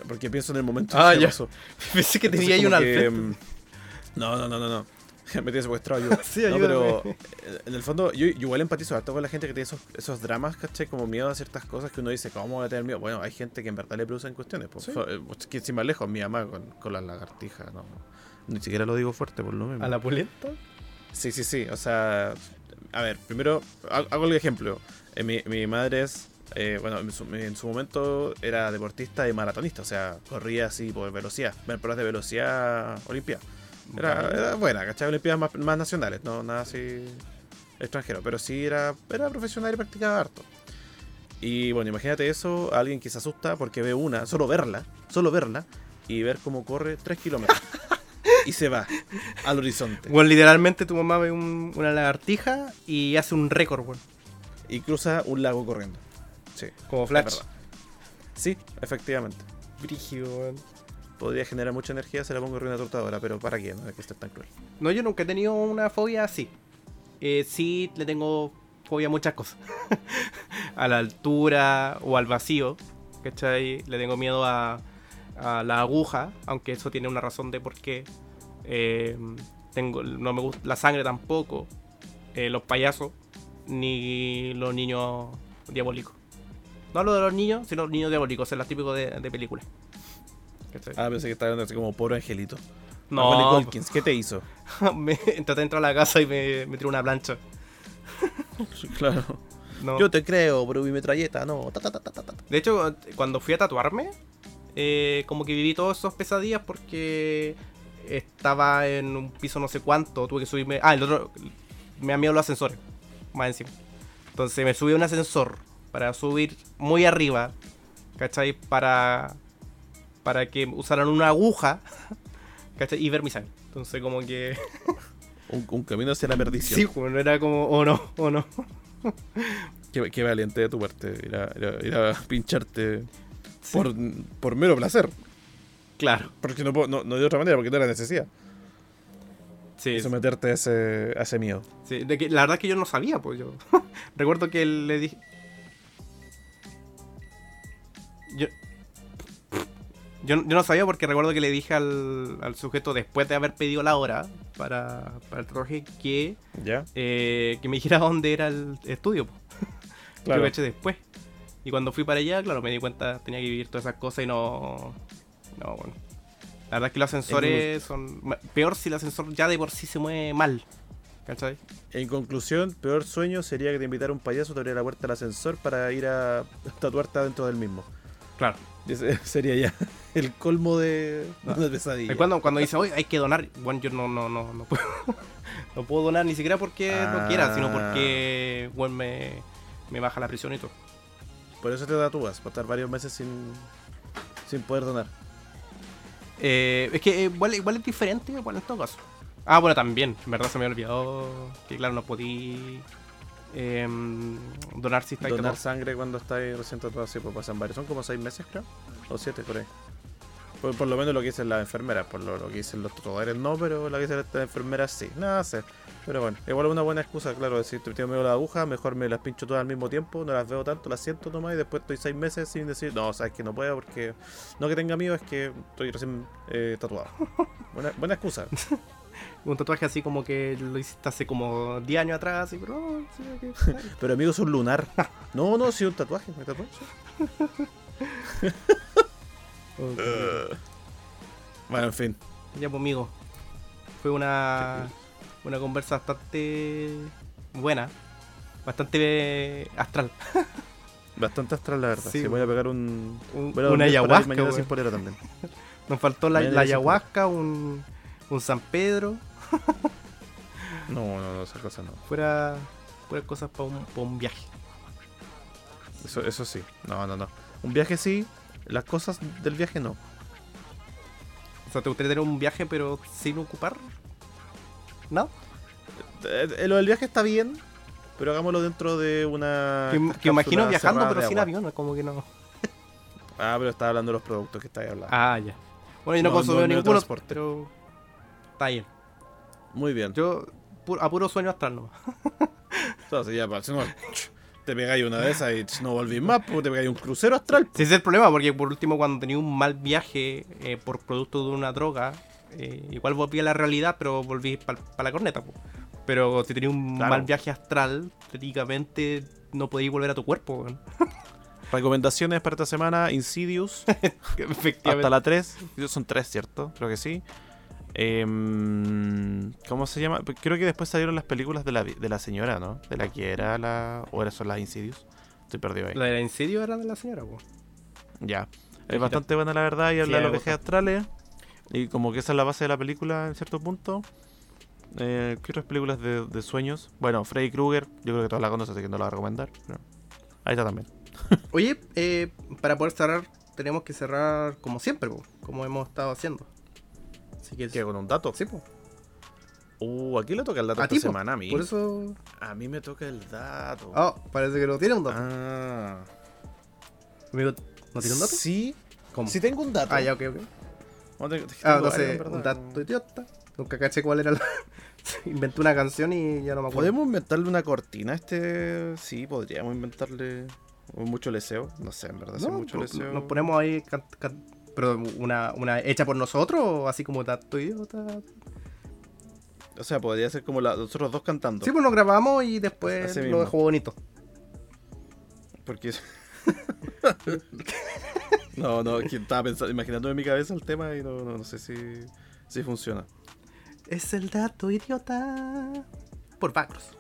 Porque pienso en el momento Ah, que ya. pasó. Pensé que tenía ahí un como que, mm, No, no, no, no, no. Me tiene secuestrado yo. Sí, No, pero en el fondo, yo, yo igual empatizo harto con la gente que tiene esos, esos dramas, ¿cachai? Como miedo a ciertas cosas que uno dice, ¿cómo voy a tener miedo? Bueno, hay gente que en verdad le producen cuestiones. Pues, Sí. So- eh, pues, que sin más lejos, mi mamá con, con las lagartijas, no. Ni siquiera lo digo fuerte por lo mismo. ¿A la pulenta? Sí, sí, sí. O sea, a ver, primero ha- hago el ejemplo. Eh, mi, mi madre es, eh, bueno, en su, en su momento era deportista y maratonista, o sea, corría así por velocidad, pruebas de velocidad olimpia. Era, era buena, ¿cachai? Olimpiadas más, más nacionales, no nada así extranjero, pero sí era, era profesional y practicaba harto. Y bueno, imagínate eso, alguien que se asusta porque ve una, solo verla, solo verla, y ver cómo corre 3 kilómetros. y se va al horizonte. Bueno, literalmente tu mamá ve un- una lagartija y hace un récord, weón. y cruza un lago corriendo. Sí, Como Flash. Sí, efectivamente. Brígido. Podría generar mucha energía, se la pongo en una tortadora, pero ¿para qué? No hay que estar tan cruel. No, yo nunca he tenido una fobia así. Eh, sí, le tengo fobia a muchas cosas. a la altura o al vacío. ¿Cachai? Le tengo miedo a, a la aguja, aunque eso tiene una razón de por qué. Eh, tengo, no me gusta la sangre tampoco. Eh, los payasos, ni los niños diabólicos. No hablo de los niños, sino los niños diabólicos, es lo típico de, de películas. ¿Cachai? Ah, pensé que estaba hablando así como pobre angelito. no, Culkin, ¿qué te hizo? me, traté de entrar a la casa y me, me tiró una plancha. claro. No. Yo te creo, pero mi metralleta, no. Ta, ta, ta. De hecho, cuando fui a tatuarme, eh, como que viví todos esos pesadillas porque estaba en un piso no sé cuánto, tuve que subirme... Ah, el otro... Me da miedo los ascensores, más encima. Entonces me subí a un ascensor para subir muy arriba, ¿cachai? Para, para que usaran una aguja, ¿cachai? Y ver mi sangre. Entonces como que... Un, un camino hacia la perdición. Sí, bueno, era como, o no, o no. Qué, qué valiente de tu parte ir a, ir a- ir a pincharte Sí. por, por mero placer. Claro. Porque no, puedo- no, no de otra manera, porque no era necesidad. Sí, Someterte a ese, a ese miedo. Sí, de que, la verdad es que yo no sabía, pues yo. Recuerdo que le dije. Yo. yo no sabía porque recuerdo que le dije al, al sujeto después de haber pedido la hora para, para el tatuaje que, ¿Ya? eh, que me dijera dónde era el estudio. Claro. Yo lo eché después. Y cuando fui para allá, claro, me di cuenta tenía que vivir todas esas cosas y no. No, bueno. La verdad es que los ascensores son. Peor si el ascensor ya de por sí se mueve mal. ¿Cachai? En conclusión, peor sueño sería que te invitara un payaso, te abriera la puerta del ascensor para ir a tatuarte adentro del mismo. Claro. Ese sería ya el colmo de una pesadilla. Cuando, cuando dice, oye, hay que donar, bueno, yo no, no, no, no puedo. no puedo donar ni siquiera porque Ah. no quiera, sino porque, bueno, me, me baja la presión y todo. Por eso te tatúas, para estar varios meses sin, sin poder donar. Eh, es que eh, igual, igual es diferente, igual en todo caso. Ah, bueno, también, en verdad se me había olvidado que, claro, no podí em, donar si está Donar sangre cuando estás recién tatuado, sí, pues pasan varios. Son como seis meses, creo. O siete, por ahí. Por, por lo menos lo que dicen las enfermeras, por lo, lo que dicen los tatuadores no, pero lo que dicen las enfermeras sí. Nada sé. Pero bueno, igual una buena excusa, claro, decir, te tengo miedo a la aguja, mejor me las pincho todas al mismo tiempo, no las veo tanto, las siento nomás y después estoy seis meses sin decir, no, sabes que no puedo porque no que tenga miedo, es que estoy recién eh, tatuado. Buena, buena excusa. Un tatuaje así como que lo hiciste hace como 10 años atrás, así, pero. oh, sí, Pero amigo, es un lunar. No, no, sí, un tatuaje, me tatué. sí. Bueno, en fin. Ya, pues, amigo. Fue una, una conversa bastante buena. Bastante astral. Bastante astral, la verdad. Sí, Sí, voy a pegar un. Un- voy a una ayahuasca, Mañana weón. sin polera también. Nos faltó la, ayahuasca, un, un San Pedro. No, no, no, esa cosa no. Fuera, fuera cosas para un, pa' un viaje. Eso, eso sí. No, no, no. Un viaje sí, las cosas del viaje no. O sea, ¿te gustaría tener un viaje pero sin ocupar? ¿No? Eh, eh, lo del viaje está bien, pero hagámoslo dentro de una. Que, imagino viajando pero sin avión, como que no. Ah, pero estaba hablando de los productos que estáis hablando. Ah, ya. Bueno, yo no, No, consumo no, no ninguno, pero está bien. Muy bien. Yo pu- a puro sueño astral nomás. Entonces ya, pa, si no, te pegáis una de esas y no volvís más, pues te pegáis un crucero astral. Sí, ese es el problema, porque por último cuando tenía un mal viaje eh, por producto de una droga, eh, igual volví a la realidad, pero volví para la corneta. po. Pero si tenía un Claro. mal viaje astral, técnicamente no podías volver a tu cuerpo. weón. Recomendaciones para esta semana: Insidious. Efectivamente. Hasta la 3. Son 3, ¿cierto? Creo que sí. Em, ¿Cómo se llama? Pues Creo que después salieron las películas de la, de la señora, ¿no? De la que era la. ¿O eran son las Insidious? Estoy perdido ahí. La del incendio era de la señora, po. Ya. Es bastante buena, la verdad. Y Sí, habla de me los viajes astrales. Y como que esa es la base de la película en cierto punto. Eh, ¿Qué otras películas de, de sueños? Bueno, Freddy Krueger. Yo creo que todos la conocen, así que no la voy a recomendar. pero Ahí está también. Oye, eh, para poder cerrar, tenemos que cerrar como siempre, po, como hemos estado haciendo. Que ¿Qué? ¿Con un dato? Sí, po. Uh, aquí le toca el dato A esta ti, po. semana a mí. Por eso. A mí me toca el dato. Ah, parece que no tiene un dato. Ah. Amigo, ¿no tiene un dato? Sí. ¿Cómo? Sí tengo un dato. Ah, ya, ok, ok. No, Ah, no sé, verdad. un dato idiota. Nunca caché cuál era la... Inventé una canción y ya no me acuerdo. ¿Podemos inventarle una cortina a este? Sí, podríamos inventarle mucho leseo. No sé, en verdad, sí, mucho pues, leseo. Nos ponemos ahí... can- can- Pero una, una hecha por nosotros o así como dato idiota. O sea, podría ser como la, nosotros dos cantando. Sí, pues nos grabamos y después Así lo mismo. dejo bonito. Porque. no, no, estaba pensando, imaginando en mi cabeza el tema y no, no, no sé si, si funciona. Es el dato idiota. Por Bacros.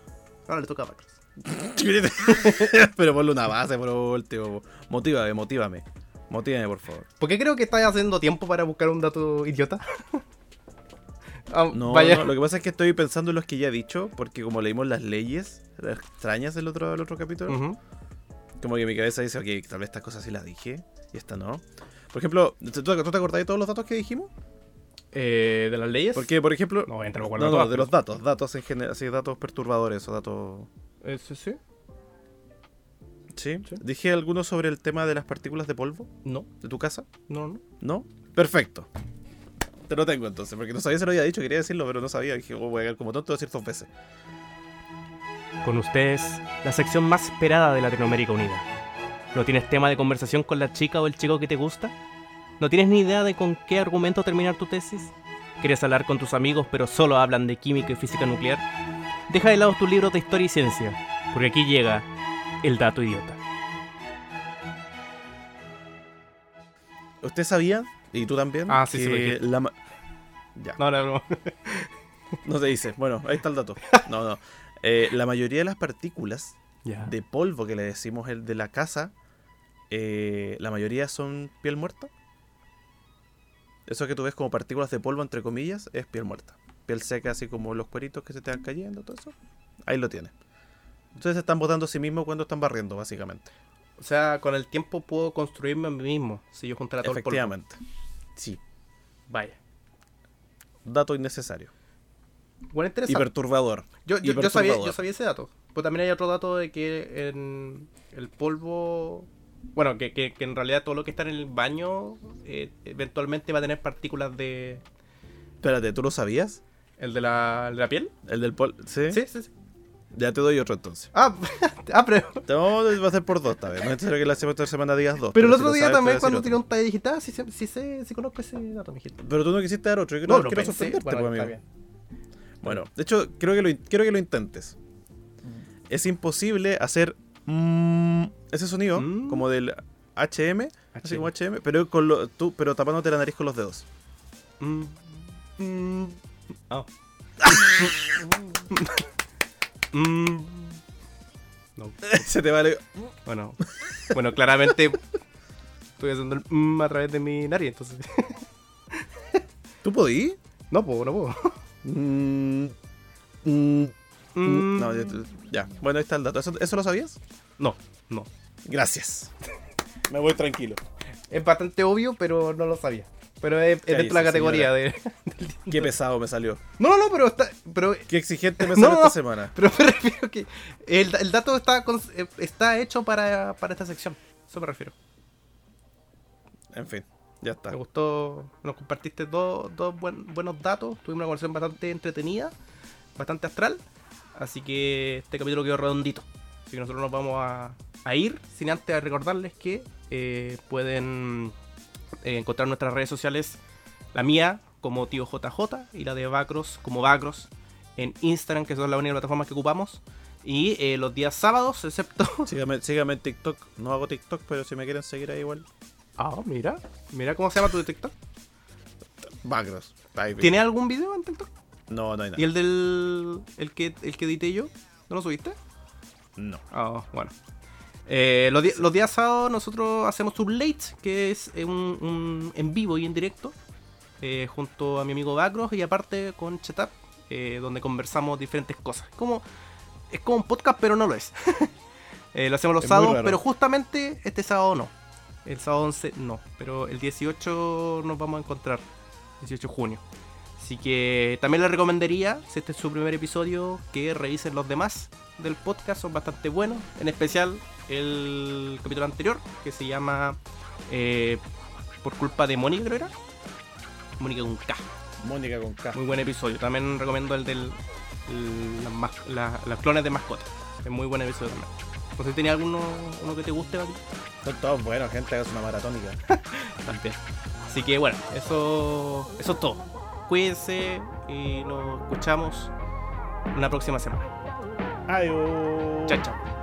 Ahora le toca a Bacros. Pero ponle una base por último. Motívame, motívame. Motívame, por favor. ¿Por qué creo que estás haciendo tiempo para buscar un dato idiota? Ah, No, vaya. no, lo que pasa es que estoy pensando en los que ya he dicho, porque como leímos las leyes extrañas del otro, del otro capítulo, como que mi cabeza dice, ok, tal vez estas cosas sí las dije y esta no. Por ejemplo, ¿tú, tú te acordás de todos los datos que dijimos? Eh, ¿De las leyes? Porque, por ejemplo, No, entre no, no, de los datos, datos en general, así, datos perturbadores o datos... ¿Ese sí? ¿Sí? Sí. Dije algunos sobre el tema de las partículas de polvo No, de tu casa, no, no. ¿no? Perfecto. Te lo tengo entonces, porque no sabía si lo había dicho, quería decirlo, pero no sabía. Dije, oh, voy a quedar como tonto, decir dos veces. Con ustedes, la sección más esperada de Latinoamérica Unida. ¿No tienes tema de conversación con la chica o el chico que te gusta? ¿No tienes ni idea de con qué argumento terminar tu tesis? ¿Quieres hablar con tus amigos pero solo hablan de química y física nuclear? Deja de lado tus libros de historia y ciencia, porque aquí llega el dato idiota. ¿Usted sabía? ¿Y tú también? Ah, sí, sí, que dije. la Ya. No, no, no. No se dice. Bueno, ahí está el dato. No, no. Eh, la mayoría de las partículas de polvo que le decimos el de la casa, eh, la mayoría son piel muerta. Eso que tú ves como partículas de polvo, entre comillas, es piel muerta. Piel seca, así como los cueritos que se te van cayendo, todo eso. Ahí lo tienes. Entonces están botando a sí mismos cuando están barriendo, básicamente. O sea, con el tiempo puedo construirme a mí mismo si yo juntara todo el polvo. Efectivamente. Sí. Vaya. Dato innecesario. Bueno, Y interesante. perturbador. Yo, y yo, yo sabía, yo sabía ese dato. Pero también hay otro dato de que en el polvo. Bueno, que, que, que en realidad todo lo que está en el baño eh, eventualmente va a tener partículas de. Espérate, ¿tú lo sabías? ¿El de la, de la piel? El del pol. ¿Sí? Sí, sí, sí. Ya te doy otro entonces. Ah, ah pero. No, va a ser por dos esta vez. No es necesario que la semana, semana digas dos. Pero el si otro lo día sabes, también, cuando otro. un talla digital, sí, sé- sí, sé, sí conozco ese dato, mijito. Pero tú no quisiste dar otro. Yo No, quiero, sorprenderte, bueno, pues, amigo. Bueno, de hecho, creo que lo, quiero que lo intentes. Es imposible hacer mm, ese sonido, Mm. como del HM, así HM. como HM, pero, con lo, tú, pero tapándote la nariz con los dedos. Mm. Mm. Mm. No. Se te vale. Bueno, bueno, claramente estoy haciendo el mm a través de mi nariz, entonces. ¿Tú podí? No puedo, no puedo. Mm, mm, Mm. No, ya, ya. Bueno, ahí está el dato. ¿Eso, eso lo sabías? no, no. Gracias. Me voy tranquilo. Es bastante obvio, pero no lo sabía. Pero es, es dentro de la categoría de. Qué pesado me salió. No, no, no, pero está. Pero, Qué exigente me salió no. esta semana. pero me refiero que. El, el dato está, con- eh, está hecho para, para esta sección. Eso me refiero. En fin, ya está. Me gustó. Nos compartiste dos, dos buen- buenos datos. Tuvimos una conversación bastante entretenida, bastante astral. Así que este capítulo quedó redondito. Así que nosotros nos vamos a, a ir sin antes recordarles que eh, pueden eh, encontrar nuestras redes sociales. La mía como tío JJ y la de Bacros como Bacros en Instagram, que son las únicas plataformas que ocupamos. Y eh, los días sábados, excepto. Sígame, sígame en TikTok. No hago TikTok, pero si me quieren seguir ahí igual. Ah, mira. Mira cómo se llama tu TikTok. Bagros. Ahí, ¿Tiene algún video en TikTok? No, no hay nada. ¿Y el del. el que, el que edité yo? ¿No lo subiste? No. Ah, bueno. Eh, los, días sábados nosotros hacemos un late, que es eh, un, un en vivo y en directo, eh, junto a mi amigo Bacros y aparte con Chetap, eh, donde conversamos diferentes cosas. Como, es como un podcast, pero no lo es. Eh, lo hacemos los Es sábados, pero justamente este sábado no. El sábado 11 no, pero el 18 nos vamos a encontrar, 18 de junio. Así que también les recomendaría, si este es su primer episodio, que revisen los demás del podcast, son bastante buenos. En especial el capítulo anterior, que se llama eh, Por culpa de Mónica, creo era. Mónica con K. Mónica con K. Muy buen episodio. También recomiendo el del. el- las, las clones de mascotas. Es muy buen episodio también. No sé si tenía alguno uno que te guste, Bati? Son todos buenos, gente. Hagas una maratónica. También. Así que bueno, eso, eso es todo. Cuídense y nos escuchamos una próxima semana. Adiós. Chao, chao.